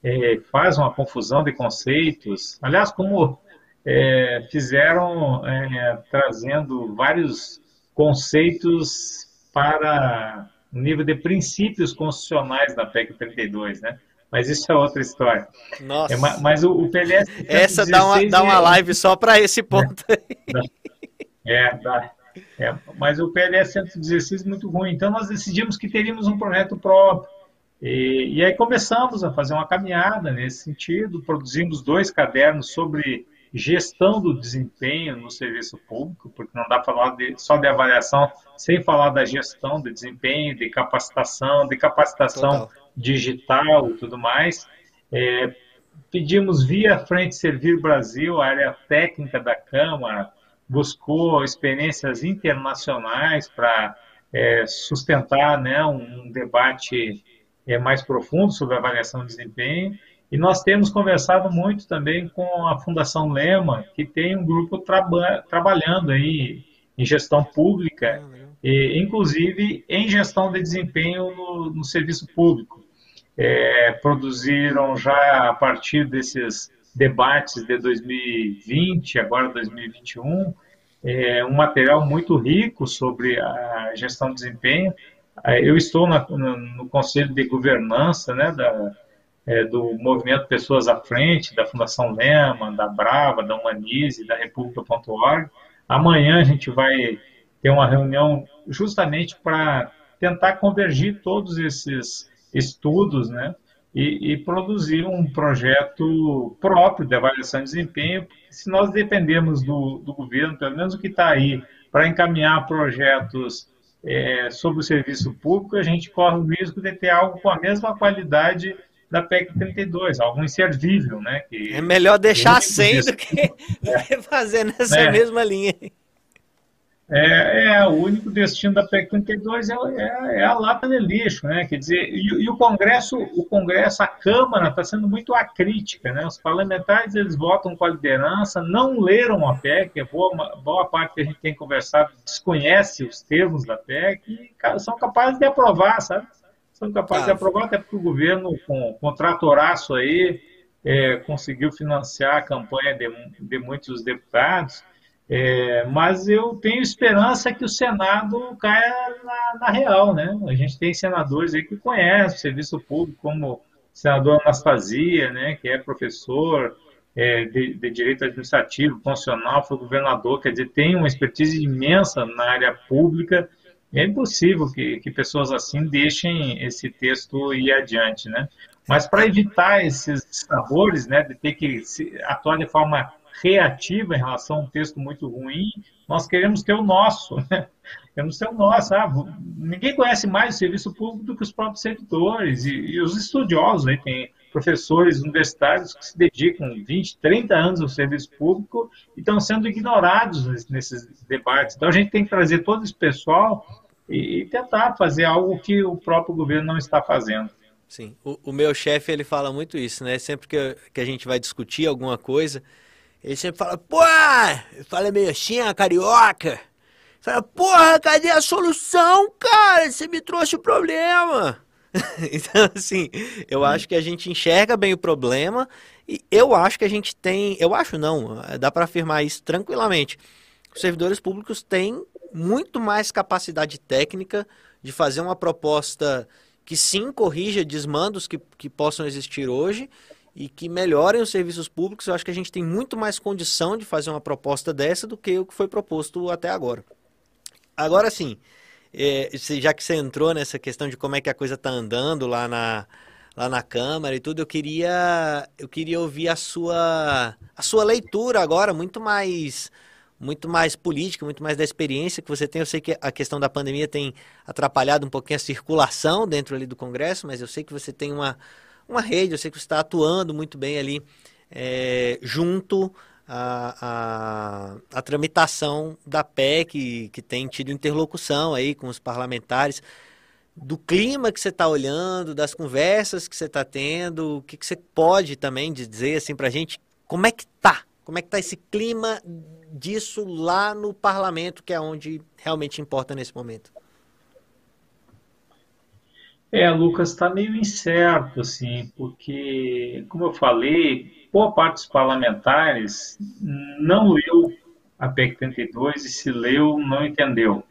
É, faz uma confusão de conceitos. Aliás, como é, fizeram é, trazendo vários conceitos para o nível de princípios constitucionais da PEC 32, né? Mas isso é outra história. Nossa. É, mas o, o PLS. Essa dá uma, dá uma live só para esse ponto aí. É, dá. É, mas o PLS 116 é muito ruim. Então nós decidimos que teríamos um projeto próprio. E, e aí começamos a fazer uma caminhada nesse sentido. Produzimos dois cadernos sobre gestão do desempenho no serviço público, porque não dá para falar de, só de avaliação sem falar da gestão de desempenho, de capacitação, de capacitação Total. digital e tudo mais. É, pedimos via Frente Servir Brasil, a área técnica da Câmara, buscou experiências internacionais para é, sustentar né, um debate é, mais profundo sobre avaliação de desempenho e nós temos conversado muito também com a Fundação Lema, que tem um grupo traba trabalhando aí em gestão pública, e, inclusive em gestão de desempenho no, no serviço público. É, produziram já a partir desses debates de 2020, agora 2021, é, um material muito rico sobre a gestão de desempenho. Eu estou na, no, no, Conselho de Governança né, da, é, do movimento Pessoas à Frente, da Fundação Lema, da Brava, da Humanize, da República.org. Amanhã a gente vai ter uma reunião justamente para tentar convergir todos esses estudos, né? E, e, produzir um projeto próprio de avaliação de desempenho, se nós dependemos do, do governo, pelo menos o que está aí, para encaminhar projetos é, sobre o serviço público, a gente corre o risco de ter algo com a mesma qualidade da PEC 32, algo inservível, né? Que, é melhor deixar sem do que, é, fazer nessa é, mesma linha. É, é, o único destino da PEC 32 é, é, é, a lata de lixo, né? Quer dizer, e, e o Congresso, o Congresso, a Câmara está sendo muito acrítica, né? Os parlamentares eles votam com a liderança, não leram a PEC, boa, boa parte que a gente tem conversado desconhece os termos da PEC e são capazes de aprovar, sabe? São capazes de aprovar, até porque o governo, com, com tratoraço aí, é, conseguiu financiar a campanha de, de muitos deputados, é, mas eu tenho esperança que o Senado caia na, na, real, né? A gente tem senadores aí que conhecem o serviço público, como o senador Anastasia, né, que é professor é, de, de, direito administrativo, funcional, foi governador, quer dizer, tem uma expertise imensa na área pública, é impossível que, que pessoas assim deixem esse texto ir adiante, né? Mas para evitar esses sabores, né, de ter que atuar de forma reativa em relação a um texto muito ruim, nós queremos ter o nosso, né? Queremos ter o nosso. Ah, ninguém conhece mais o serviço público do que os próprios servidores e, e os estudiosos, né? Tem professores universitários que se dedicam 20, 30 anos ao serviço público e estão sendo ignorados nesses debates. Então a gente tem que trazer todo esse pessoal e tentar fazer algo que o próprio governo não está fazendo. Sim, o, o meu chefe ele fala muito isso, né? Sempre que, que a gente vai discutir alguma coisa, ele sempre fala, pô, fala meio assim, a carioca. Fala, porra, cadê a solução, cara? Você me trouxe o problema. então, assim, eu hum. acho que a gente enxerga bem o problema e eu acho que a gente tem, eu acho não, dá para afirmar isso tranquilamente. Os servidores públicos têm muito mais capacidade técnica de fazer uma proposta que sim corrija desmandos que, que possam existir hoje e que melhorem os serviços públicos. Eu acho que a gente tem muito mais condição de fazer uma proposta dessa do que o que foi proposto até agora. Agora sim, é, já que você entrou nessa questão de como é que a coisa está andando lá na, lá na Câmara e tudo, eu queria, eu queria ouvir a sua, a sua leitura agora, muito mais muito mais política, muito mais da experiência que você tem. Eu sei que a questão da pandemia tem atrapalhado um pouquinho a circulação dentro ali do Congresso, mas eu sei que você tem uma, uma rede, eu sei que você está atuando muito bem ali é, junto à, à, à, tramitação da PEC, que tem tido interlocução aí com os parlamentares. Do clima que você está olhando, das conversas que você está tendo, o que, que você pode também dizer assim para a gente? Como é que tá? Como é que está esse clima disso lá no parlamento, que é onde realmente importa nesse momento? É, Lucas, está meio incerto, assim, porque, como eu falei, boa parte dos parlamentares não leu a PEC 32 e se leu, não entendeu.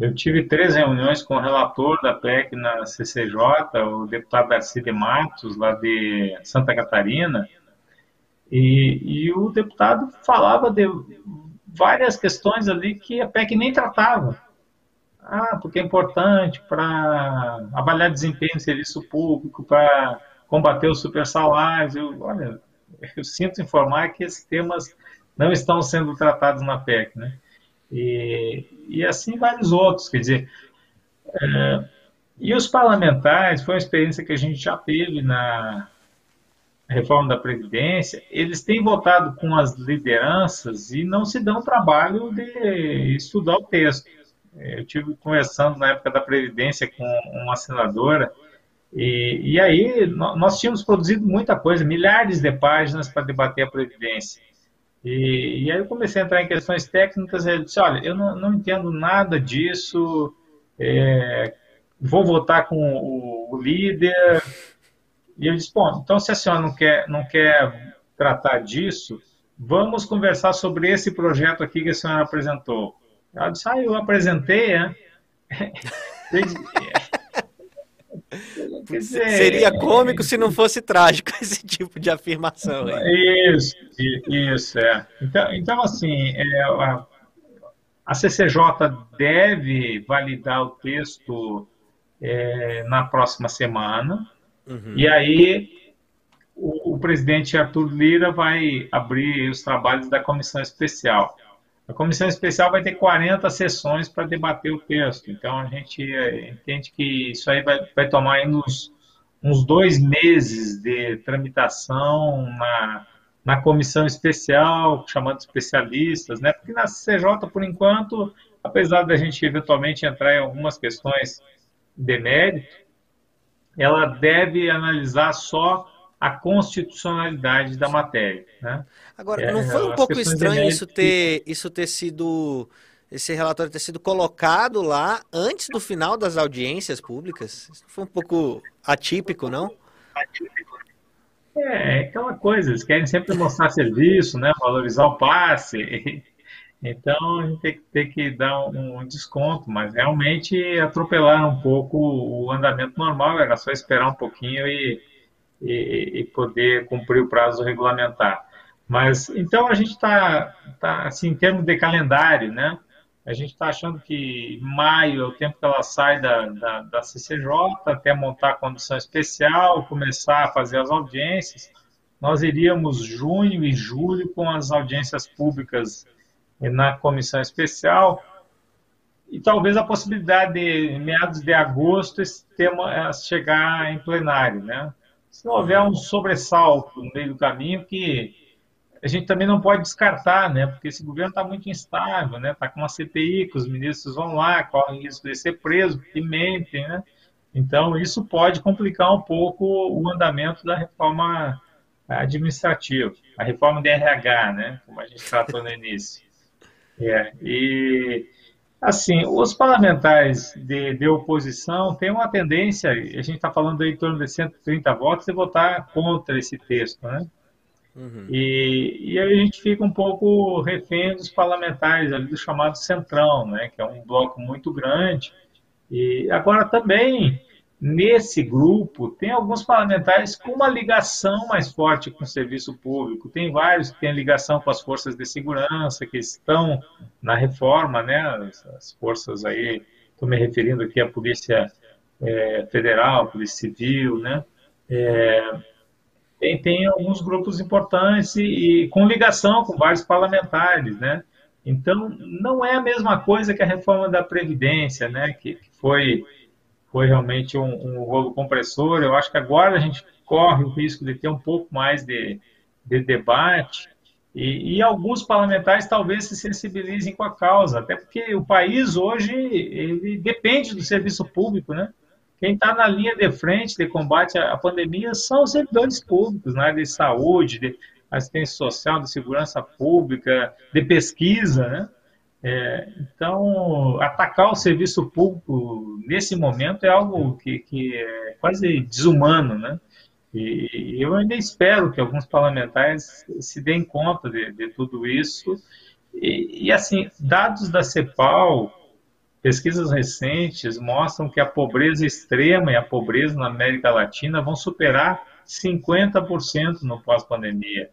Eu tive três reuniões com o relator da PEC na CCJ, o deputado Darcy de Matos, lá de Santa Catarina, e, e o deputado falava de várias questões ali que a PEC nem tratava. Ah, porque é importante para avaliar desempenho no serviço público, para combater os supersalários. Eu, olha, eu sinto informar que esses temas não estão sendo tratados na PEC, né? E, e assim vários outros, quer dizer, é, e os parlamentares, foi uma experiência que a gente já teve na, reforma da Previdência, eles têm votado com as lideranças e não se dão trabalho de estudar o texto. Eu tive conversando na época da Previdência com uma senadora, e, e aí nós tínhamos produzido muita coisa, milhares de páginas para debater a Previdência. E, e, aí eu comecei a entrar em questões técnicas, e ele disse, olha, eu não, não entendo nada disso, é, vou votar com o, o líder, e eu disse, bom, então se a senhora não quer, não quer tratar disso, vamos conversar sobre esse projeto aqui que a senhora apresentou. Ela disse, ah, eu apresentei, é? Dizer, Seria cômico se não fosse trágico esse tipo de afirmação. Aí. Isso, isso, é. Então, então assim, é, a, a CCJ deve validar o texto é, na próxima semana. Uhum. E aí o, o, presidente Arthur Lira vai abrir os trabalhos da comissão especial. A comissão especial vai ter 40 sessões para debater o texto. Então, a gente é, entende que isso aí vai, vai tomar aí uns, dois meses de tramitação na, na comissão especial, chamando especialistas, né? Porque na CCJ, por enquanto, apesar da gente eventualmente entrar em algumas questões de mérito, ela deve analisar só a constitucionalidade da matéria. Né? Agora, é, não foi um pouco estranho isso ter, isso ter sido, esse relatório ter sido colocado lá antes do final das audiências públicas? Isso foi um pouco atípico, não? Atípico. É, é aquela coisa, eles querem sempre mostrar serviço, né, valorizar o passe. Então a gente tem, que dar um, desconto, mas realmente atropelaram um pouco o andamento normal, era só esperar um pouquinho e, e, e poder cumprir o prazo regulamentar. Mas então a gente está, tá, assim, em termos de calendário, né? A gente está achando que maio é o tempo que ela sai da, da, da CCJ até montar a condição especial, começar a fazer as audiências. Nós iríamos junho e julho com as audiências públicas na comissão especial e talvez a possibilidade de meados de agosto esse tema chegar em plenário, né? Se não houver um sobressalto no meio do caminho que a gente também não pode descartar, né? Porque esse governo está muito instável, né? Está com uma CPI, que os ministros vão lá, correm risco de ser preso, porque mentem, né? Então isso pode complicar um pouco o andamento da reforma administrativa, a reforma de RH, né? Como a gente tratou no início. É, e assim, os parlamentares de, de, oposição têm uma tendência, a gente está falando aí em torno de 130 votos, de votar contra esse texto, né? Uhum. E, e aí a gente fica um pouco refém dos parlamentares ali do chamado Centrão, né? Que é um bloco muito grande. E agora também Nesse grupo, tem alguns parlamentares com uma ligação mais forte com o serviço público. Tem vários que têm ligação com as forças de segurança, que estão na reforma, né? As forças aí, estou me referindo aqui à Polícia é, Federal, Polícia Civil, né? É, tem, tem alguns grupos importantes e, e com ligação com vários parlamentares, né? Então, não é a mesma coisa que a reforma da Previdência, né? que, que foi foi realmente um, um rolo compressor. Eu acho que agora a gente corre o risco de ter um pouco mais de, de debate e, e, alguns parlamentares talvez se sensibilizem com a causa, até porque o país hoje ele depende do serviço público, né? Quem está na linha de frente de combate à pandemia são os servidores públicos, área de saúde, de assistência social, de segurança pública, de pesquisa, né? É, então, atacar o serviço público nesse momento é algo que, que é quase desumano, né? E, eu ainda espero que alguns parlamentares se deem conta de, de tudo isso. E, e, assim, dados da CEPAL, pesquisas recentes, mostram que a pobreza extrema e a pobreza na América Latina vão superar 50% no pós-pandemia.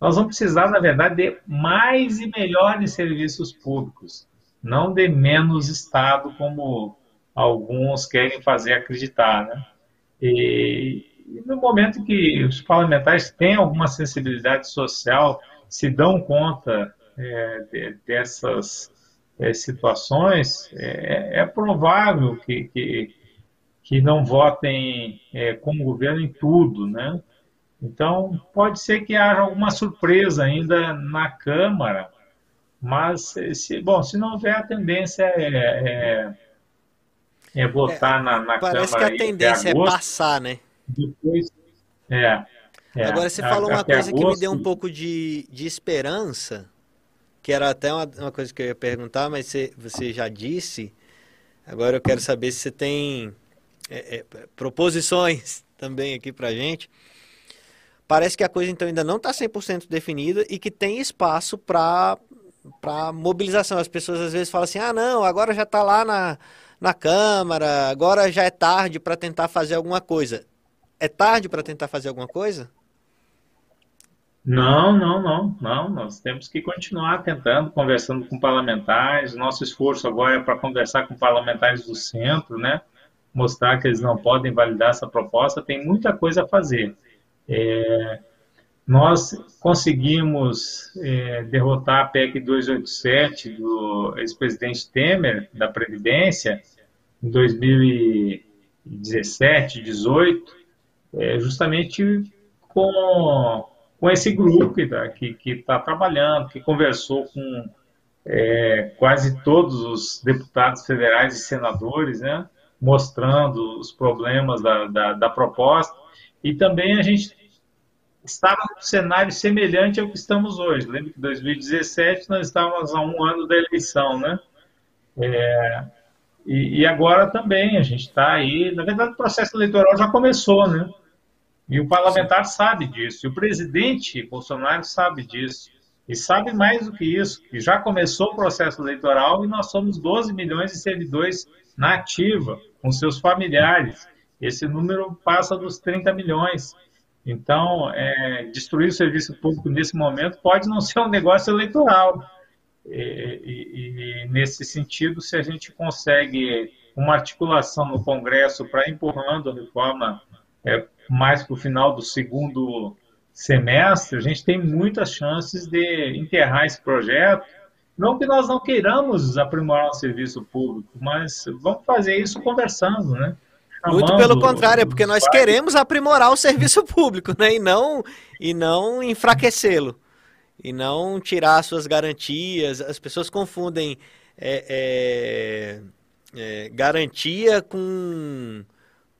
Nós vamos precisar, na verdade, de mais e melhores serviços públicos, não de menos Estado, como alguns querem fazer acreditar. Né? E, no momento que os parlamentares têm alguma sensibilidade social, se dão conta é, de, dessas é, situações, é, é provável que, que, que, não votem é, com o governo em tudo, né? Então, pode ser que haja alguma surpresa ainda na Câmara, mas, se, bom, se não houver, a tendência é, é, é votar é, na, na parece Câmara. Parece que a tendência é passar, né? Depois, é, é Agora, você falou uma coisa agosto, que me deu um pouco de, de esperança, que era até uma, uma coisa que eu ia perguntar, mas você, você já disse. Agora eu quero saber se você tem é, é, proposições também aqui para gente. gente Parece que a coisa então ainda não está 100% definida e que tem espaço para para mobilização. As pessoas às vezes falam assim: ah, não, agora já está lá na, na Câmara, agora já é tarde para tentar fazer alguma coisa. É tarde para tentar fazer alguma coisa? Não, não, não, não. Nós temos que continuar tentando, conversando com parlamentares. Nosso esforço agora é para conversar com parlamentares do centro, né? Mostrar que eles não podem validar essa proposta. Tem muita coisa a fazer. É, nós conseguimos é, derrotar a PEC 287 do ex-presidente Temer, da Previdência, em 2017, 2018, é, justamente com, com esse grupo que está trabalhando, que conversou com é, quase todos os deputados federais e senadores, né, mostrando os problemas da, da, da proposta. E também a gente estava num cenário semelhante ao que estamos hoje. Lembra que em 2017 nós estávamos a um ano da eleição, né? É, e, e, agora também a gente está aí. Na verdade, o processo eleitoral já começou, né? E o parlamentar sabe disso, e o presidente Bolsonaro sabe disso. E sabe mais do que isso, que já começou o processo eleitoral e nós somos 12 milhões de servidores na ativa, com seus familiares. Esse número passa dos 30 milhões. Então, é, destruir o serviço público nesse momento pode não ser um negócio eleitoral. E, e, e nesse sentido, se a gente consegue uma articulação no Congresso para empurrando a reforma é, mais para o final do segundo semestre, a gente tem muitas chances de enterrar esse projeto. Não que nós não queiramos aprimorar o serviço público, mas vamos fazer isso conversando, né? Muito pelo contrário, é porque nós queremos aprimorar o serviço público, né? E não, e não enfraquecê-lo. E não tirar suas garantias. As pessoas confundem é, é, é, garantia com.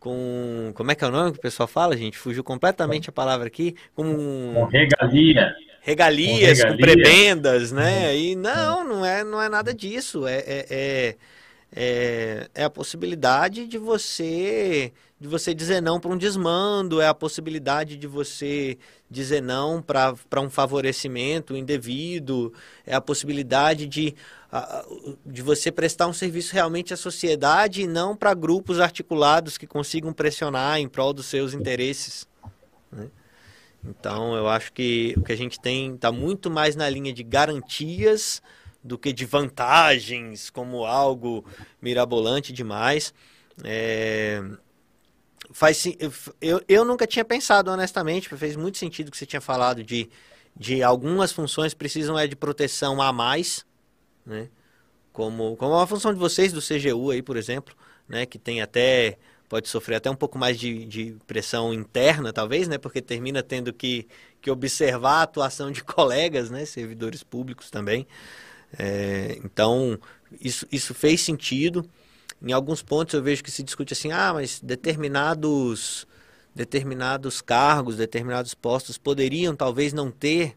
Com. Como é que é o nome que o pessoal fala, gente? Fugiu completamente a palavra aqui. Com, com regalia. Regalias, com, regalia. com prebendas, né? E não, não é, não é nada disso. é, é, é é, é a possibilidade de você de você dizer não para um desmando, é a possibilidade de você dizer não para um favorecimento indevido, é a possibilidade de, de você prestar um serviço realmente à sociedade e não para grupos articulados que consigam pressionar em prol dos seus interesses. Né? Então, eu acho que o que a gente tem está muito mais na linha de garantias do que de vantagens como algo mirabolante demais. É, faz, eu, eu nunca tinha pensado, honestamente, fez muito sentido que você tinha falado de, de algumas funções precisam é de proteção a mais, né? Como, como a função de vocês do CGU aí, por exemplo, né? Que tem até pode sofrer até um pouco mais de, de pressão interna, talvez, né? Porque termina tendo que, que observar a atuação de colegas, né? Servidores públicos também. É, então, isso, isso fez sentido. Em alguns pontos eu vejo que se discute assim, ah, mas determinados, determinados cargos, determinados postos poderiam talvez não ter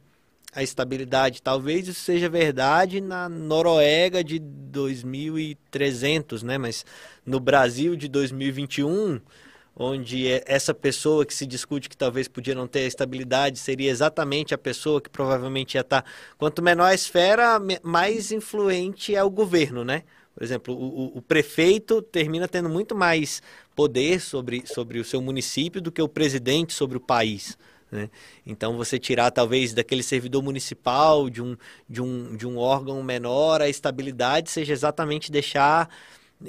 a estabilidade. Talvez isso seja verdade na Noruega de 2300, né? Mas no Brasil de 2021 onde é essa pessoa que se discute que talvez podia não ter estabilidade seria exatamente a pessoa que provavelmente ia estar. Quanto menor a esfera, mais influente é o governo, né? Por exemplo, o, o, prefeito termina tendo muito mais poder sobre, sobre o seu município do que o presidente sobre o país. Né? Então, você tirar talvez daquele servidor municipal, de um, de, um, de um órgão menor, a estabilidade seja exatamente deixar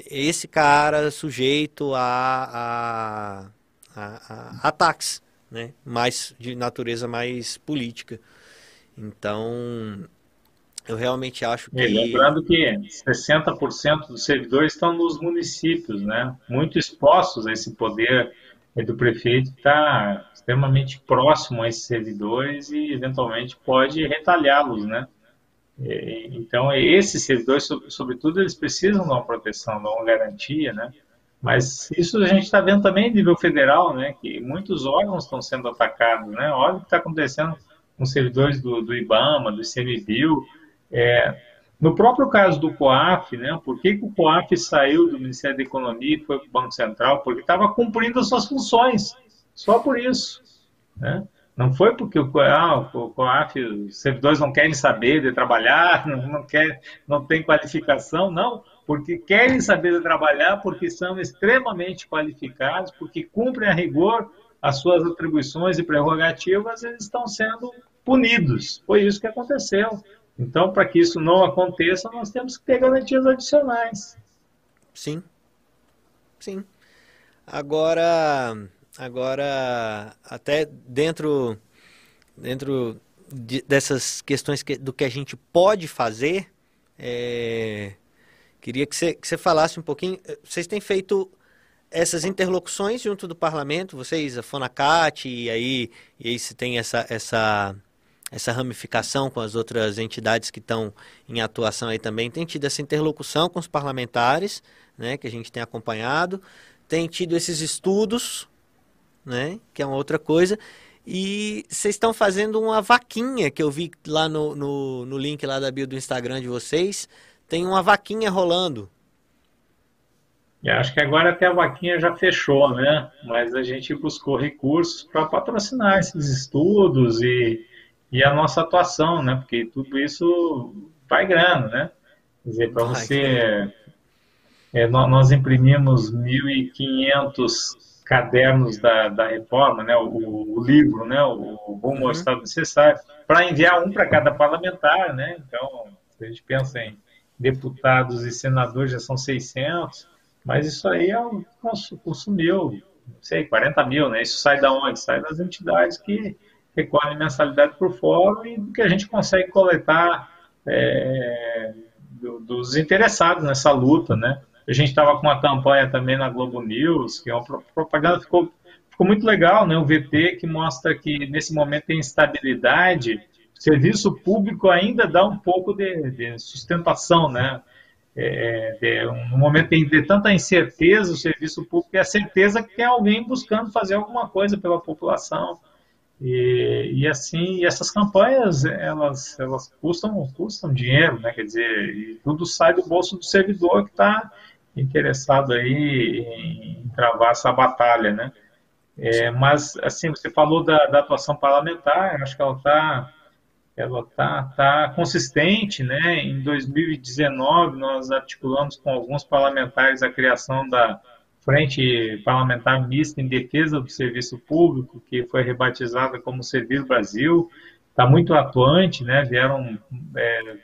esse cara sujeito a, a, a, a ataques, né? mais de natureza mais política. Então, eu realmente acho que. E lembrando que 60% dos servidores estão nos municípios, né? Muito expostos a esse poder do prefeito está extremamente próximo a esses servidores e eventualmente pode retalhá-los, né? É, então, esses servidores, sobretudo, eles precisam de uma proteção, de uma garantia, né? Mas isso a gente está vendo também em nível federal, né? Que muitos órgãos estão sendo atacados, né? Olha o que está acontecendo com servidores do, do IBAMA, do ICMBio. É, no próprio caso do COAF, né? Por que, que o COAF saiu do Ministério da Economia e foi para o Banco Central? Porque estava cumprindo as suas funções. Só por isso, né? Não foi porque o, ah, o COAF, os servidores não querem saber de trabalhar, não, não, quer, não tem qualificação, não, porque querem saber de trabalhar, porque são extremamente qualificados, porque cumprem a rigor as suas atribuições e prerrogativas, eles estão sendo punidos. Foi isso que aconteceu. Então, para que isso não aconteça, nós temos que ter garantias adicionais. Sim. Sim. Agora, Agora, até dentro dentro de, dessas questões que, do que a gente pode fazer, é, queria que você, que você falasse um pouquinho. Vocês têm feito essas interlocuções junto do parlamento, vocês, a Fonacat, e aí, e aí se tem essa, essa, essa ramificação com as outras entidades que estão em atuação aí também, tem tido essa interlocução com os parlamentares, né, que a gente tem acompanhado, tem tido esses estudos, né, que é uma outra coisa, e vocês estão fazendo uma vaquinha que eu vi lá no, no, no link lá da bio do Instagram de vocês, tem uma vaquinha rolando, e acho que agora até a vaquinha já fechou, né? Mas a gente buscou recursos para patrocinar esses estudos e, e a nossa atuação, né? Porque tudo isso vai grana, né? Quer dizer, para você. É, nós imprimimos 1.500 cadernos da, da reforma, né? O, o livro, né? O Rumo ao. Estado Necessário, para enviar um para cada parlamentar, né? Então, se a gente pensa em deputados e senadores, já são 600 mas isso aí é um consumiu, não sei, 40 mil, né? Isso sai da onde? Sai das entidades que recolhem mensalidade por fora e do que a gente consegue coletar é, do, dos interessados nessa luta, né? A gente estava com uma campanha também na Globo News, que é uma propaganda ficou, ficou muito legal, né? O VT que mostra que nesse momento tem instabilidade, o serviço público ainda dá um pouco de, de sustentação, né? é, é, um momento de tanta incerteza o serviço público é a certeza que tem alguém buscando fazer alguma coisa pela população e, e assim essas campanhas elas elas custam custam dinheiro né quer dizer tudo sai do bolso do servidor que está interessado aí em, travar essa batalha né é, mas assim você falou da, da atuação parlamentar acho que ela está ela tá, tá consistente, né? Em 2019 nós articulamos com alguns parlamentares a criação da Frente Parlamentar Mista em Defesa do Serviço Público, que foi rebatizada como Servir Brasil, está muito atuante, né? Vieram é,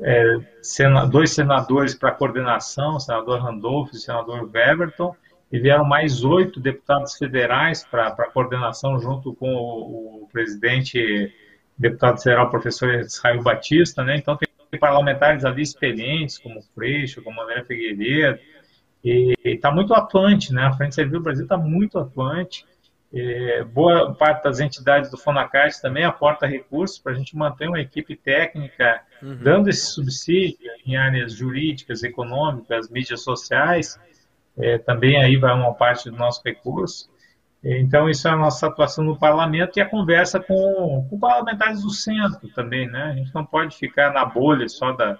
é, sena, dois senadores para coordenação, o senador Randolph e o senador Weberton, e vieram mais oito deputados federais para coordenação junto com o, o presidente deputado federal professor Israel Batista, né? Então tem parlamentares ali experientes, como Freixo, como André Figueiredo, e está muito atuante, né? A Frente Servil Brasil está muito atuante. É, boa parte das entidades do Fonacard também aporta recursos para a gente manter uma equipe técnica uhum. dando esse subsídio em áreas jurídicas, econômicas, mídias sociais. É, também aí vai uma parte do nosso recurso. Então, isso é a nossa atuação no parlamento e a conversa com, com parlamentares do centro também, né? A gente não pode ficar na bolha só da,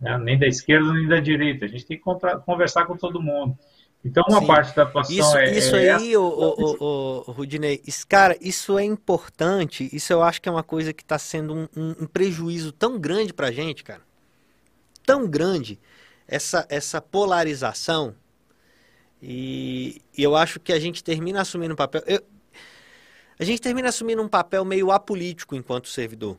né? nem da esquerda nem da direita, a gente tem que conversar com todo mundo. Então, uma Sim. parte da atuação isso, é. Isso é aí, o, o, o, o, Rudinei, isso, cara, isso é importante. Isso eu acho que é uma coisa que está sendo um, um, um, prejuízo tão grande para a gente, cara. Tão grande. Essa, essa polarização e, e, eu acho que a gente termina assumindo um papel. Eu, a gente termina assumindo um papel meio apolítico enquanto servidor.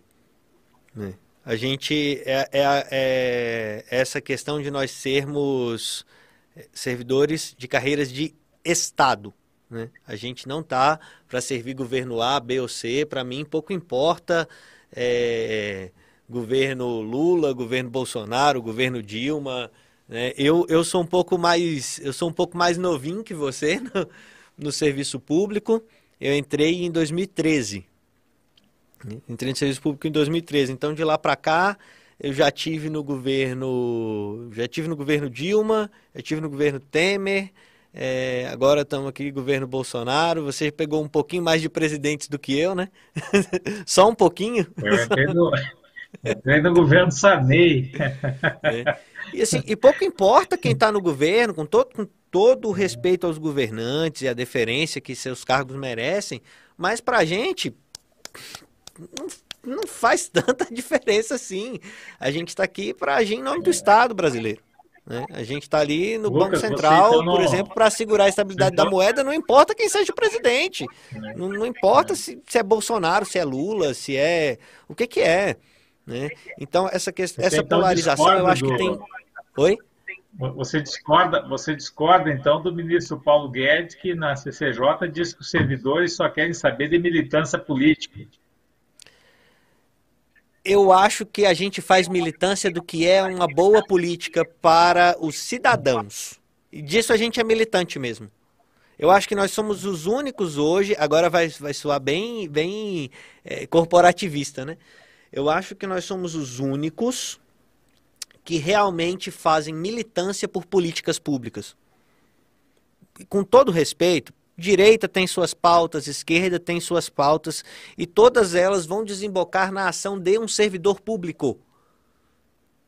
Né? A gente. É, é, é, essa questão de nós sermos servidores de carreiras de Estado. Né? A gente não tá para servir governo A, B ou C. Para mim, pouco importa é, governo Lula, governo Bolsonaro, governo Dilma. Né? Eu, eu sou um pouco mais eu sou um pouco mais novinho que você no, no serviço público. Eu entrei em 2013. Entrei no serviço público em 2013. Então de lá para cá eu já tive no governo já tive no governo Dilma, eu tive no governo Temer. É, agora estamos aqui no governo Bolsonaro. Você pegou um pouquinho mais de presidentes do que eu, né? Só um pouquinho. Eu entrei no, entrei no governo Sarney. É. E, assim, e pouco importa quem está no governo, com todo, com todo o respeito aos governantes e a deferência que seus cargos merecem, mas para a gente não, faz tanta diferença assim. A gente está aqui para agir em nome do Estado brasileiro. Né? A gente está ali no Lucas, Banco Central, então não... por exemplo, para assegurar a estabilidade então... da moeda, não importa quem seja o presidente. Não, não importa se, se, é Bolsonaro, se é Lula, se é. O que, que é. Né? Então, essa, questão, essa então polarização eu acho que tem. Oi? Você discorda, você discorda então do ministro Paulo Guedes que na CCJ diz que os servidores só querem saber de militância política. Eu acho que a gente faz militância do que é uma boa política para os cidadãos. E disso a gente é militante mesmo. Eu acho que nós somos os únicos hoje, agora vai, vai soar bem, bem é, corporativista, né? Eu acho que nós somos os únicos que realmente fazem militância por políticas públicas. Com todo respeito, Direita tem suas pautas, esquerda tem suas pautas, e todas elas vão desembocar na ação de um servidor público.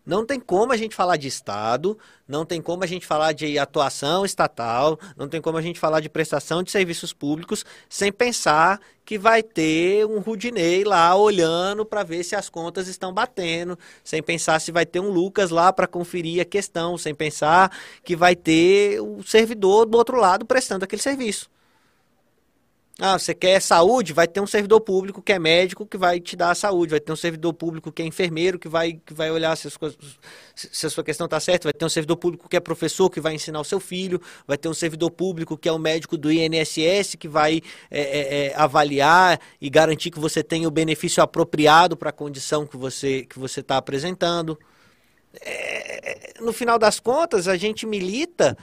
Não tem como a gente falar de Estado, não tem como a gente falar de atuação estatal, não tem como a gente falar de prestação de serviços públicos sem pensar que vai ter um Rudinei lá olhando para ver se as contas estão batendo, sem pensar se vai ter um Lucas lá para conferir a questão, sem pensar que vai ter o servidor do outro lado prestando aquele serviço. Ah, você quer saúde? Vai ter um servidor público que é médico que vai te dar a saúde. Vai ter um servidor público que é enfermeiro que vai, que vai olhar se, as coisas, se a sua questão está certa. Vai ter um servidor público que é professor que vai ensinar o seu filho. Vai ter um servidor público que é o médico do INSS que vai é, é, é, avaliar e garantir que você tenha o benefício apropriado para a condição que você que você está apresentando. É, no final das contas, a gente milita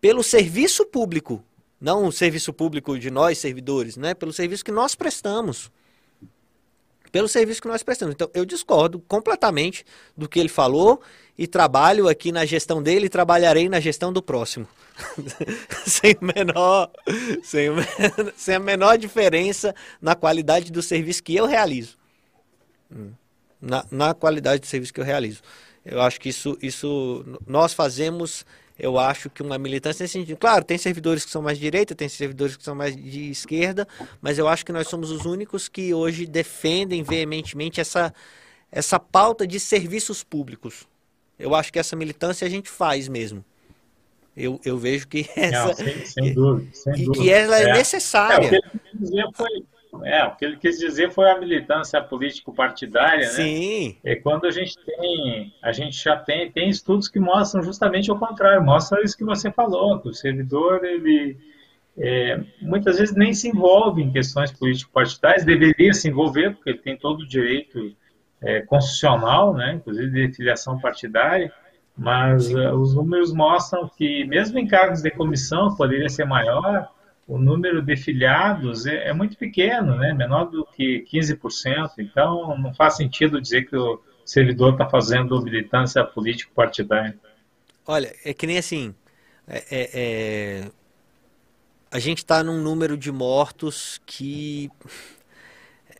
pelo serviço público não o serviço público de nós, servidores, né? Pelo serviço que nós prestamos. Pelo serviço que nós prestamos. Então, eu discordo completamente do que ele falou e trabalho aqui na gestão dele e trabalharei na gestão do próximo. sem, menor, sem, sem a menor diferença na qualidade do serviço que eu realizo. Hum. Na, na qualidade do serviço que eu realizo. Eu acho que isso, isso nós fazemos eu acho que uma militância nesse sentido. Claro, tem servidores que são mais de direita, tem servidores que são mais de esquerda, mas eu acho que nós somos os únicos que hoje defendem veementemente essa, essa pauta de serviços públicos. Eu acho que essa militância a gente faz mesmo. Eu, eu vejo que essa. Não, sem, sem dúvida. Sem e dúvida. que ela é, é necessária. É, o que ele dizia foi é, o que ele quis dizer foi a militância político-partidária, né? Sim. É quando a gente tem, a gente já tem, tem estudos que mostram justamente o contrário, mostra isso que você falou, que o servidor, ele é, muitas vezes nem se envolve em questões político-partidárias, deveria se envolver, porque ele tem todo o direito é, constitucional, né, inclusive de filiação partidária, mas uh, os números mostram que, mesmo em cargos de comissão, poderia ser maior, o número de filiados é, é, muito pequeno, né? menor do que 15%, então não faz sentido dizer que o servidor está fazendo militância político-partidária. Olha, é que nem assim, é, é, é a gente está num número de mortos que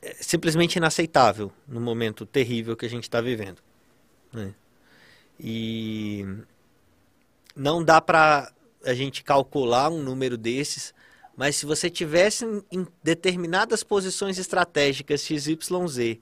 é simplesmente inaceitável no momento terrível que a gente está vivendo. Né? E não dá para a gente calcular um número desses mas se você tivesse em determinadas posições estratégicas XYZ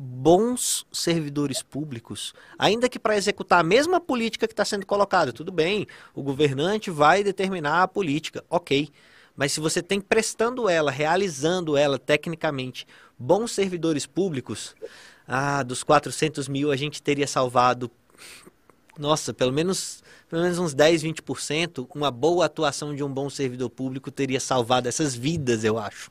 bons servidores públicos, ainda que para executar a mesma política que está sendo colocada, tudo bem, o governante vai determinar a política, ok. Mas se você tem prestando ela, realizando ela tecnicamente, bons servidores públicos, ah, dos 400 mil a gente teria salvado, nossa, pelo menos pelo menos uns 10, 20%, uma boa atuação de um bom servidor público teria salvado essas vidas, eu acho.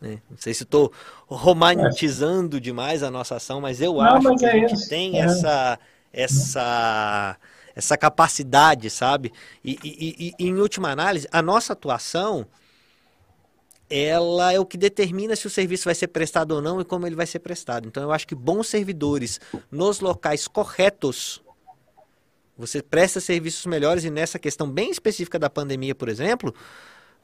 É, não sei se estou romantizando é. demais a nossa ação, mas eu não, acho mas que é a gente isso. tem é. essa, essa, essa capacidade, sabe? E, e, e, em última análise, a nossa atuação ela é o que determina se o serviço vai ser prestado ou não e como ele vai ser prestado. Então eu acho que bons servidores nos locais corretos você presta serviços melhores e nessa questão bem específica da pandemia, por exemplo,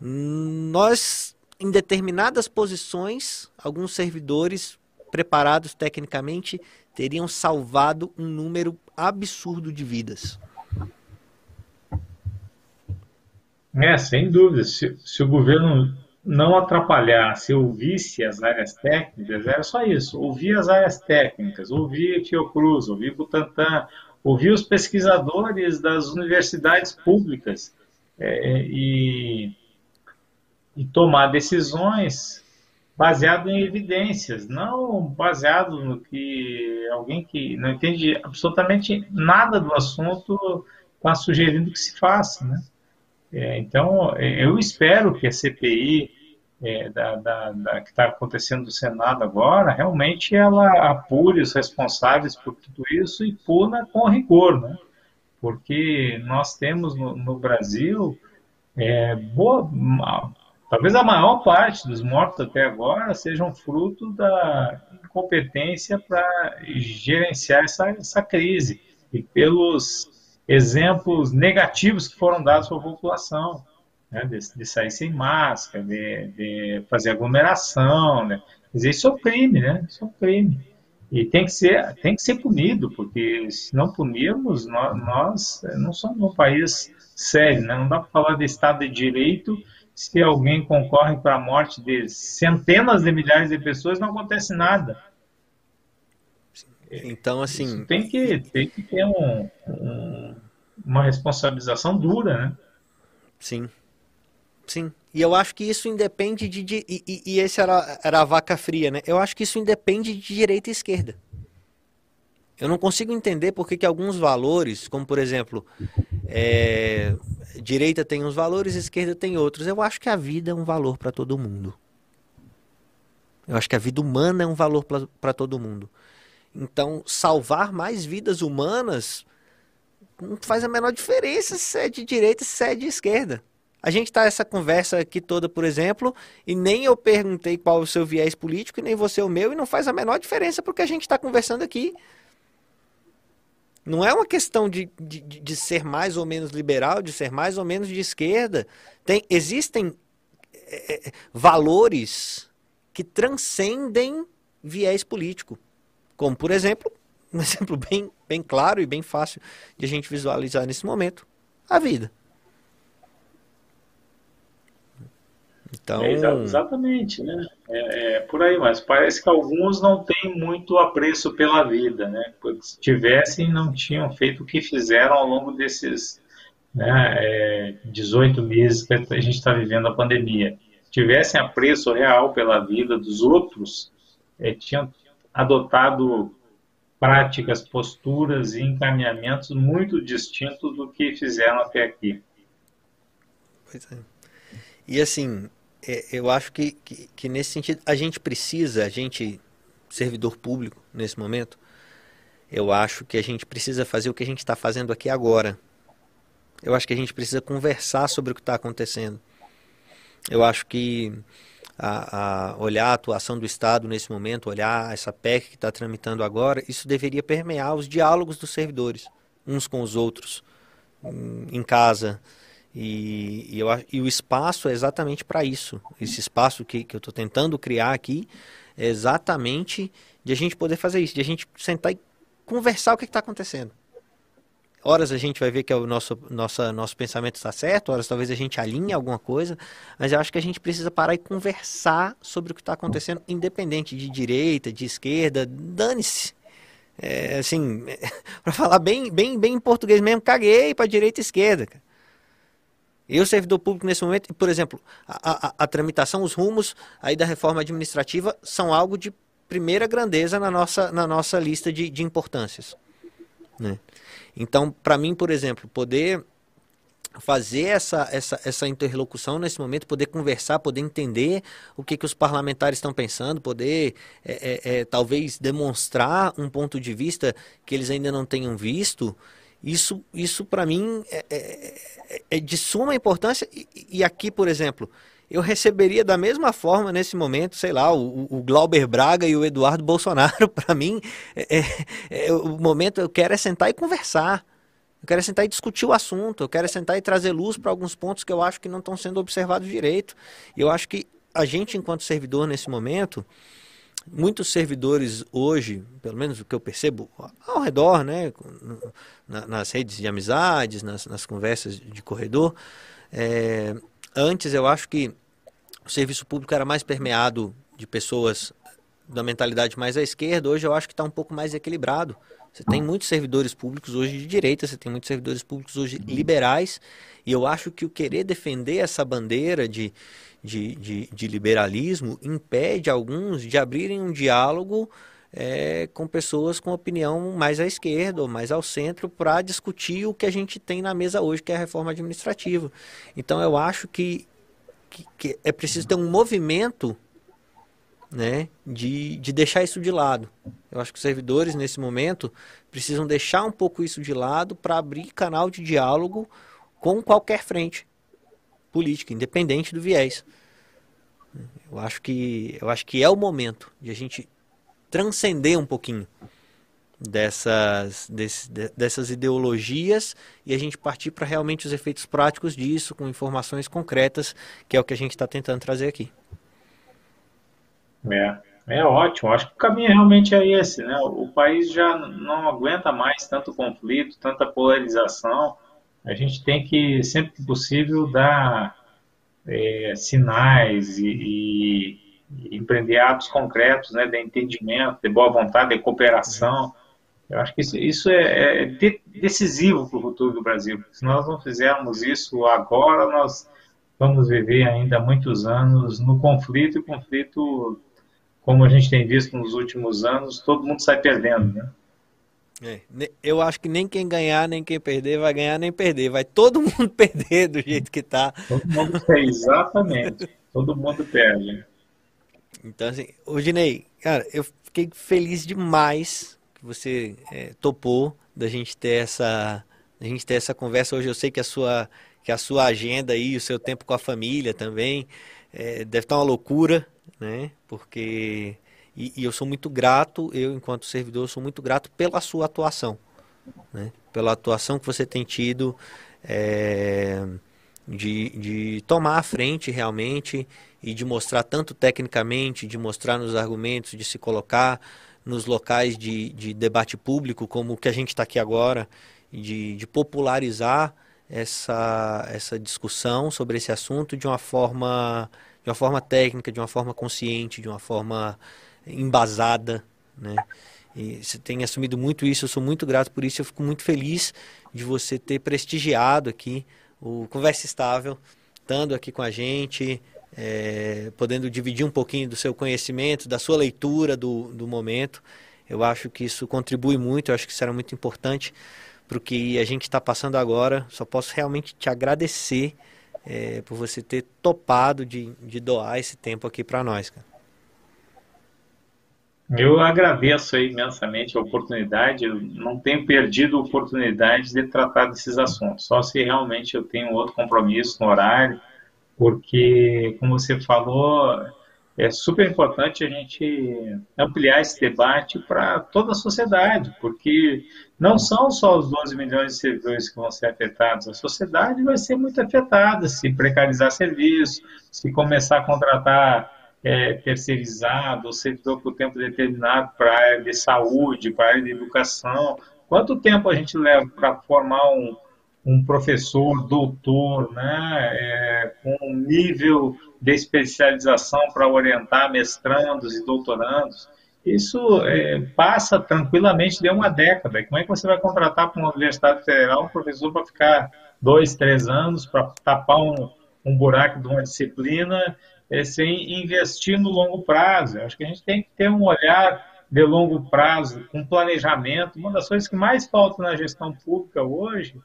nós, em determinadas posições, alguns servidores preparados tecnicamente teriam salvado um número absurdo de vidas. É, sem dúvida. Se, se o governo não atrapalhasse, ouvisse as áreas técnicas, era só isso. Ouvir as áreas técnicas, ouvir Fiocruz, ouvir Butantan, ouvir os pesquisadores das universidades públicas é, e, e tomar decisões baseado em evidências, não baseado no que alguém que não entende absolutamente nada do assunto está sugerindo que se faça, né? É, então, eu espero que a CPI é, da, da, da, que está acontecendo no Senado agora, realmente ela apure os responsáveis por tudo isso e puna com rigor, né? Porque nós temos no, no Brasil é, boa, talvez a maior parte dos mortos até agora sejam fruto da incompetência para gerenciar essa, essa crise e pelos exemplos negativos que foram dados para a população né, de, de, sair sem máscara, de, de fazer aglomeração, né? Dizer, isso é um crime, né? Isso é um crime. E tem que ser, tem que ser punido, porque se não punirmos, nós, nós não somos um país sério, né? Não dá para falar de Estado de Direito se alguém concorre para a morte de centenas de milhares de pessoas não acontece nada. Então, assim. Isso tem que, tem que ter um, um, uma responsabilização dura, né? Sim. Sim. E eu acho que isso independe de. de e, e, esse era, era a vaca fria, né? Eu acho que isso independe de direita e esquerda. Eu não consigo entender porque que alguns valores, como por exemplo, é, direita tem uns valores, esquerda tem outros. Eu acho que a vida é um valor para todo mundo. Eu acho que a vida humana é um valor para todo mundo. Então, salvar mais vidas humanas não faz a menor diferença se é de direita, se é de esquerda. A gente está essa conversa aqui toda, por exemplo, e nem eu perguntei qual o seu viés político, e nem você o meu, e não faz a menor diferença porque a gente está conversando aqui. Não é uma questão de, de, de, ser mais ou menos liberal, de ser mais ou menos de esquerda. Tem, existem é, valores que transcendem viés político. Como, por exemplo, um exemplo bem, bem claro e bem fácil de a gente visualizar nesse momento: a vida. Então... É, exatamente, né? É, é, por aí, mas parece que alguns não têm muito apreço pela vida, né? Porque se tivessem, não tinham feito o que fizeram ao longo desses né, é, 18 meses que a gente está vivendo a pandemia. Se tivessem apreço real pela vida dos outros, é, tinham adotado práticas, posturas e encaminhamentos muito distintos do que fizeram até aqui. Pois é. E assim, eu acho que, que, que, nesse sentido a gente precisa, a gente, servidor público nesse momento, eu acho que a gente precisa fazer o que a gente está fazendo aqui agora. Eu acho que a gente precisa conversar sobre o que está acontecendo. Eu acho que a, a, olhar a atuação do Estado nesse momento, olhar essa PEC que está tramitando agora, isso deveria permear os diálogos dos servidores, uns com os outros, em casa, e, e, eu, e o espaço é exatamente para isso. Esse espaço que, que eu estou tentando criar aqui é exatamente de a gente poder fazer isso, de a gente sentar e conversar o que está acontecendo. Horas a gente vai ver que é o nosso, nossa, nosso pensamento está certo, horas talvez a gente alinhe alguma coisa, mas eu acho que a gente precisa parar e conversar sobre o que está acontecendo, independente de direita, de esquerda, dane-se. É, assim, para falar bem, bem, bem em português mesmo, caguei para direita e esquerda. Cara. Eu, servidor público, nesse momento, por exemplo, a, a, a, tramitação, os rumos aí da reforma administrativa são algo de primeira grandeza na nossa, na nossa lista de, de importâncias. Né? Então, para mim, por exemplo, poder fazer essa, essa, essa interlocução nesse momento, poder conversar, poder entender o que, que os parlamentares estão pensando, poder é, é, é, talvez demonstrar um ponto de vista que eles ainda não tenham visto, isso, isso para mim é, é, é, é, de suma importância. E, e, aqui, por exemplo, eu receberia da mesma forma nesse momento, sei lá, o, o Glauber Braga e o Eduardo Bolsonaro. Para mim, é, é, é, o momento eu quero é sentar e conversar. Eu quero sentar e discutir o assunto. Eu quero sentar e trazer luz para alguns pontos que eu acho que não estão sendo observados direito. E eu acho que a gente, enquanto servidor nesse momento, muitos servidores hoje, pelo menos o que eu percebo ao redor, né, nas redes de amizades, nas, nas conversas de corredor, é, antes eu acho que o serviço público era mais permeado de pessoas da mentalidade mais à esquerda, hoje eu acho que está um pouco mais equilibrado. Você tem muitos servidores públicos hoje de direita, você tem muitos servidores públicos hoje liberais, e eu acho que o querer defender essa bandeira de, de, de, de liberalismo impede alguns de abrirem um diálogo é, com pessoas com opinião mais à esquerda ou mais ao centro para discutir o que a gente tem na mesa hoje, que é a reforma administrativa. Então eu acho que, que, que é preciso ter um movimento né, de, de deixar isso de lado. Eu acho que os servidores, nesse momento, precisam deixar um pouco isso de lado para abrir canal de diálogo com qualquer frente política, independente do viés. Eu acho que, eu acho que é o momento de a gente transcender um pouquinho dessas, desse, dessas ideologias e a gente partir para realmente os efeitos práticos disso, com informações concretas, que é o que a gente está tentando trazer aqui. É, é ótimo. Acho que o caminho realmente é esse, né? O país já não aguenta mais tanto conflito, tanta polarização. A gente tem que, sempre que possível, dar é, sinais e, e, empreender atos concretos, né? De entendimento, de boa vontade, de cooperação. Eu acho que isso, isso é, é decisivo para o futuro do Brasil. Se nós não fizermos isso agora, nós vamos viver ainda muitos anos no conflito e conflito como a gente tem visto nos últimos anos, todo mundo sai perdendo, né? É, eu acho que nem quem ganhar, nem quem perder vai ganhar nem perder. Vai todo mundo perder do jeito que está. Todo mundo perde, exatamente. todo mundo perde. Então, assim, ô Ginei, cara, eu fiquei feliz demais que você é, topou da gente ter essa a gente ter essa conversa hoje. Eu sei que a sua que a sua agenda aí, o seu tempo com a família também é, deve estar uma loucura, né? Porque e, e, eu sou muito grato, eu enquanto servidor sou muito grato pela sua atuação, né? Pela atuação que você tem tido é, de, de tomar a frente realmente e de mostrar tanto tecnicamente, de mostrar nos argumentos, de se colocar nos locais de, de debate público, como o que a gente está aqui agora, de, de popularizar essa, essa discussão sobre esse assunto de uma forma de uma forma técnica, de uma forma consciente, de uma forma embasada, né? E você tem assumido muito isso, eu sou muito grato por isso, eu fico muito feliz de você ter prestigiado aqui o Conversa Estável, estando aqui com a gente, é, podendo dividir um pouquinho do seu conhecimento, da sua leitura do, do momento. Eu acho que isso contribui muito, eu acho que isso era muito importante para o que a gente está passando agora. Só posso realmente te agradecer é, por você ter topado de, de doar esse tempo aqui para nós, cara. Eu agradeço imensamente a oportunidade, eu não tenho perdido a oportunidade de tratar desses assuntos, só se realmente eu tenho outro compromisso no horário, porque, como você falou, é super importante a gente ampliar esse debate para toda a sociedade, porque não são só os 12 milhões de servidores que vão ser afetados, a sociedade vai ser muito afetada se precarizar serviço, se começar a contratar é, terceirizado, ou servidor por tempo determinado para a área de saúde, para a área de educação. Quanto tempo a gente leva para formar um, um professor, doutor, né, é, com um nível de especialização para orientar mestrandos e doutorandos. Isso é, passa tranquilamente de uma década. Como é que você vai contratar para uma universidade federal um professor para ficar dois, três anos, para tapar um, um buraco de uma disciplina, é, sem investir no longo prazo? Eu acho que a gente tem que ter um olhar de longo prazo, com planejamento. Uma das coisas que mais falta na gestão pública hoje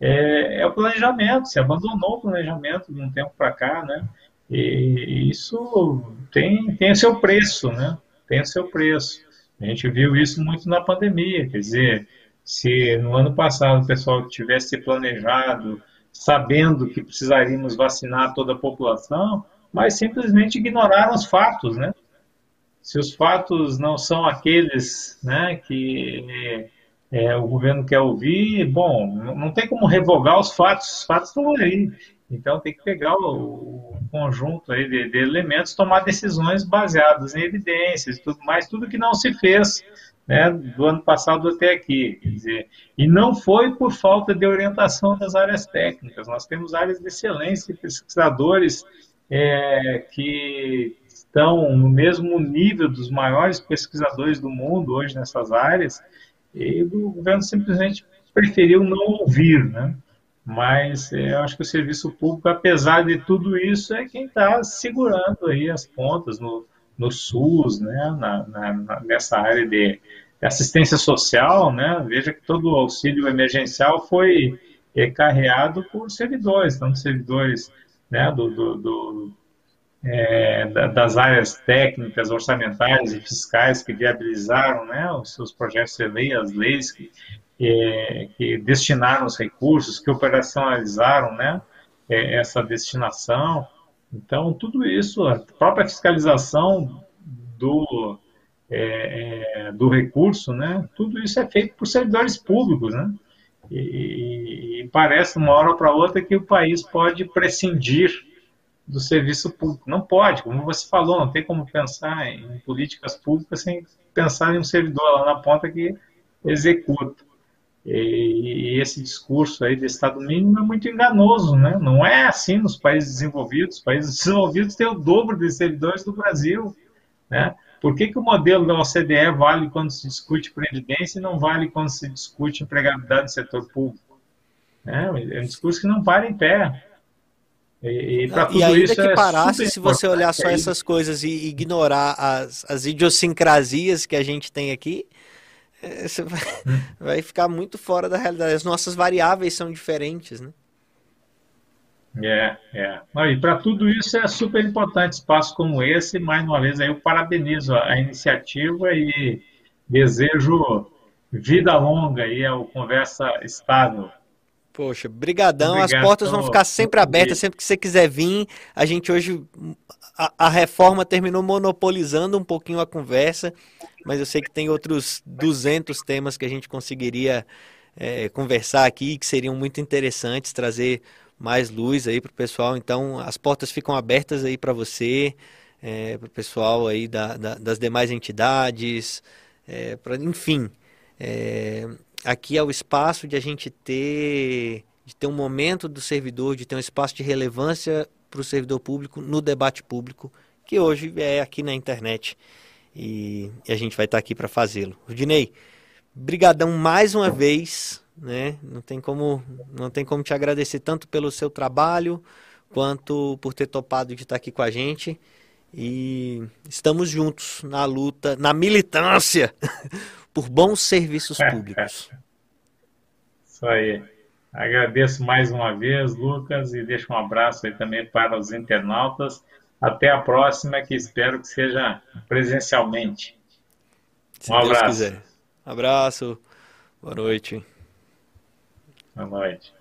é, é o planejamento. Se abandonou o planejamento de um tempo para cá, né? E isso tem, tem seu preço, né? Tem seu preço. A gente viu isso muito na pandemia, quer dizer, se no ano passado o pessoal tivesse planejado, sabendo que precisaríamos vacinar toda a população, mas simplesmente ignoraram os fatos, né? Se os fatos não são aqueles né, que é, o governo quer ouvir, bom, não tem como revogar os fatos, os fatos estão aí. Então tem que pegar o conjunto aí de, de, elementos, tomar decisões baseadas em evidências, tudo mais, tudo que não se fez né, do ano passado até aqui. Quer dizer, e não foi por falta de orientação das áreas técnicas. Nós temos áreas de excelência, pesquisadores é, que estão no mesmo nível dos maiores pesquisadores do mundo hoje nessas áreas, e o governo simplesmente preferiu não ouvir, né? Mas é, eu acho que o serviço público, apesar de tudo isso, é quem está segurando aí as pontas no, no SUS, né, na, na, nessa área de, assistência social, né, veja que todo o auxílio emergencial foi é, carreado por servidores, tanto servidores né, do, do, do é, das áreas técnicas, orçamentárias e fiscais que viabilizaram né, os seus projetos de lei, as leis que, que destinaram os recursos, que operacionalizaram né, é, essa destinação. Então, tudo isso, a própria fiscalização do, é, é, do recurso, né, tudo isso é feito por servidores públicos. Né, e, e parece, uma hora para outra, que o país pode prescindir do serviço público. Não pode, como você falou, não tem como pensar em políticas públicas sem pensar em um servidor lá na ponta que executa. E, esse discurso aí de Estado mínimo é muito enganoso, né? Não é assim nos países desenvolvidos. Os países desenvolvidos têm o dobro de servidores do Brasil, né? Por que, que o modelo da OCDE vale quando se discute previdência e não vale quando se discute empregabilidade no setor público? É, é um discurso que não para em pé. E, e, e ainda que é parasse, se você olhar só essas coisas e ignorar as, as idiosincrasias que a gente tem aqui, você vai, hum. vai, ficar muito fora da realidade. As nossas variáveis são diferentes, né? É, é. e para tudo isso é super importante espaço como esse. Mais uma vez, aí eu parabenizo a iniciativa e desejo vida longa aí ao Conversa Estável. Poxa, brigadão. Obrigado. As portas vão ficar sempre abertas, sempre que você quiser vir. A gente hoje, a, reforma terminou monopolizando um pouquinho a conversa, mas eu sei que tem outros 200 temas que a gente conseguiria é, conversar aqui, que seriam muito interessantes, trazer mais luz aí para o pessoal. Então, as portas ficam abertas aí para você, é, para o pessoal aí da, da, das demais entidades, é, pra, enfim. É, aqui é o espaço de a gente ter, de ter um momento do servidor, de ter um espaço de relevância para o servidor público no debate público, que hoje é aqui na internet. E, a gente vai estar aqui para fazê-lo. Rudinei, brigadão mais uma vez, né? Não tem como, não tem como te agradecer tanto pelo seu trabalho quanto por ter topado de estar aqui com a gente. E estamos juntos na luta, na militância por bons serviços públicos. Isso aí. Agradeço mais uma vez, Lucas, e deixo um abraço aí também para os internautas. Até a próxima, que espero que seja presencialmente. Se um abraço. Quiser. Abraço. Boa noite. Boa noite.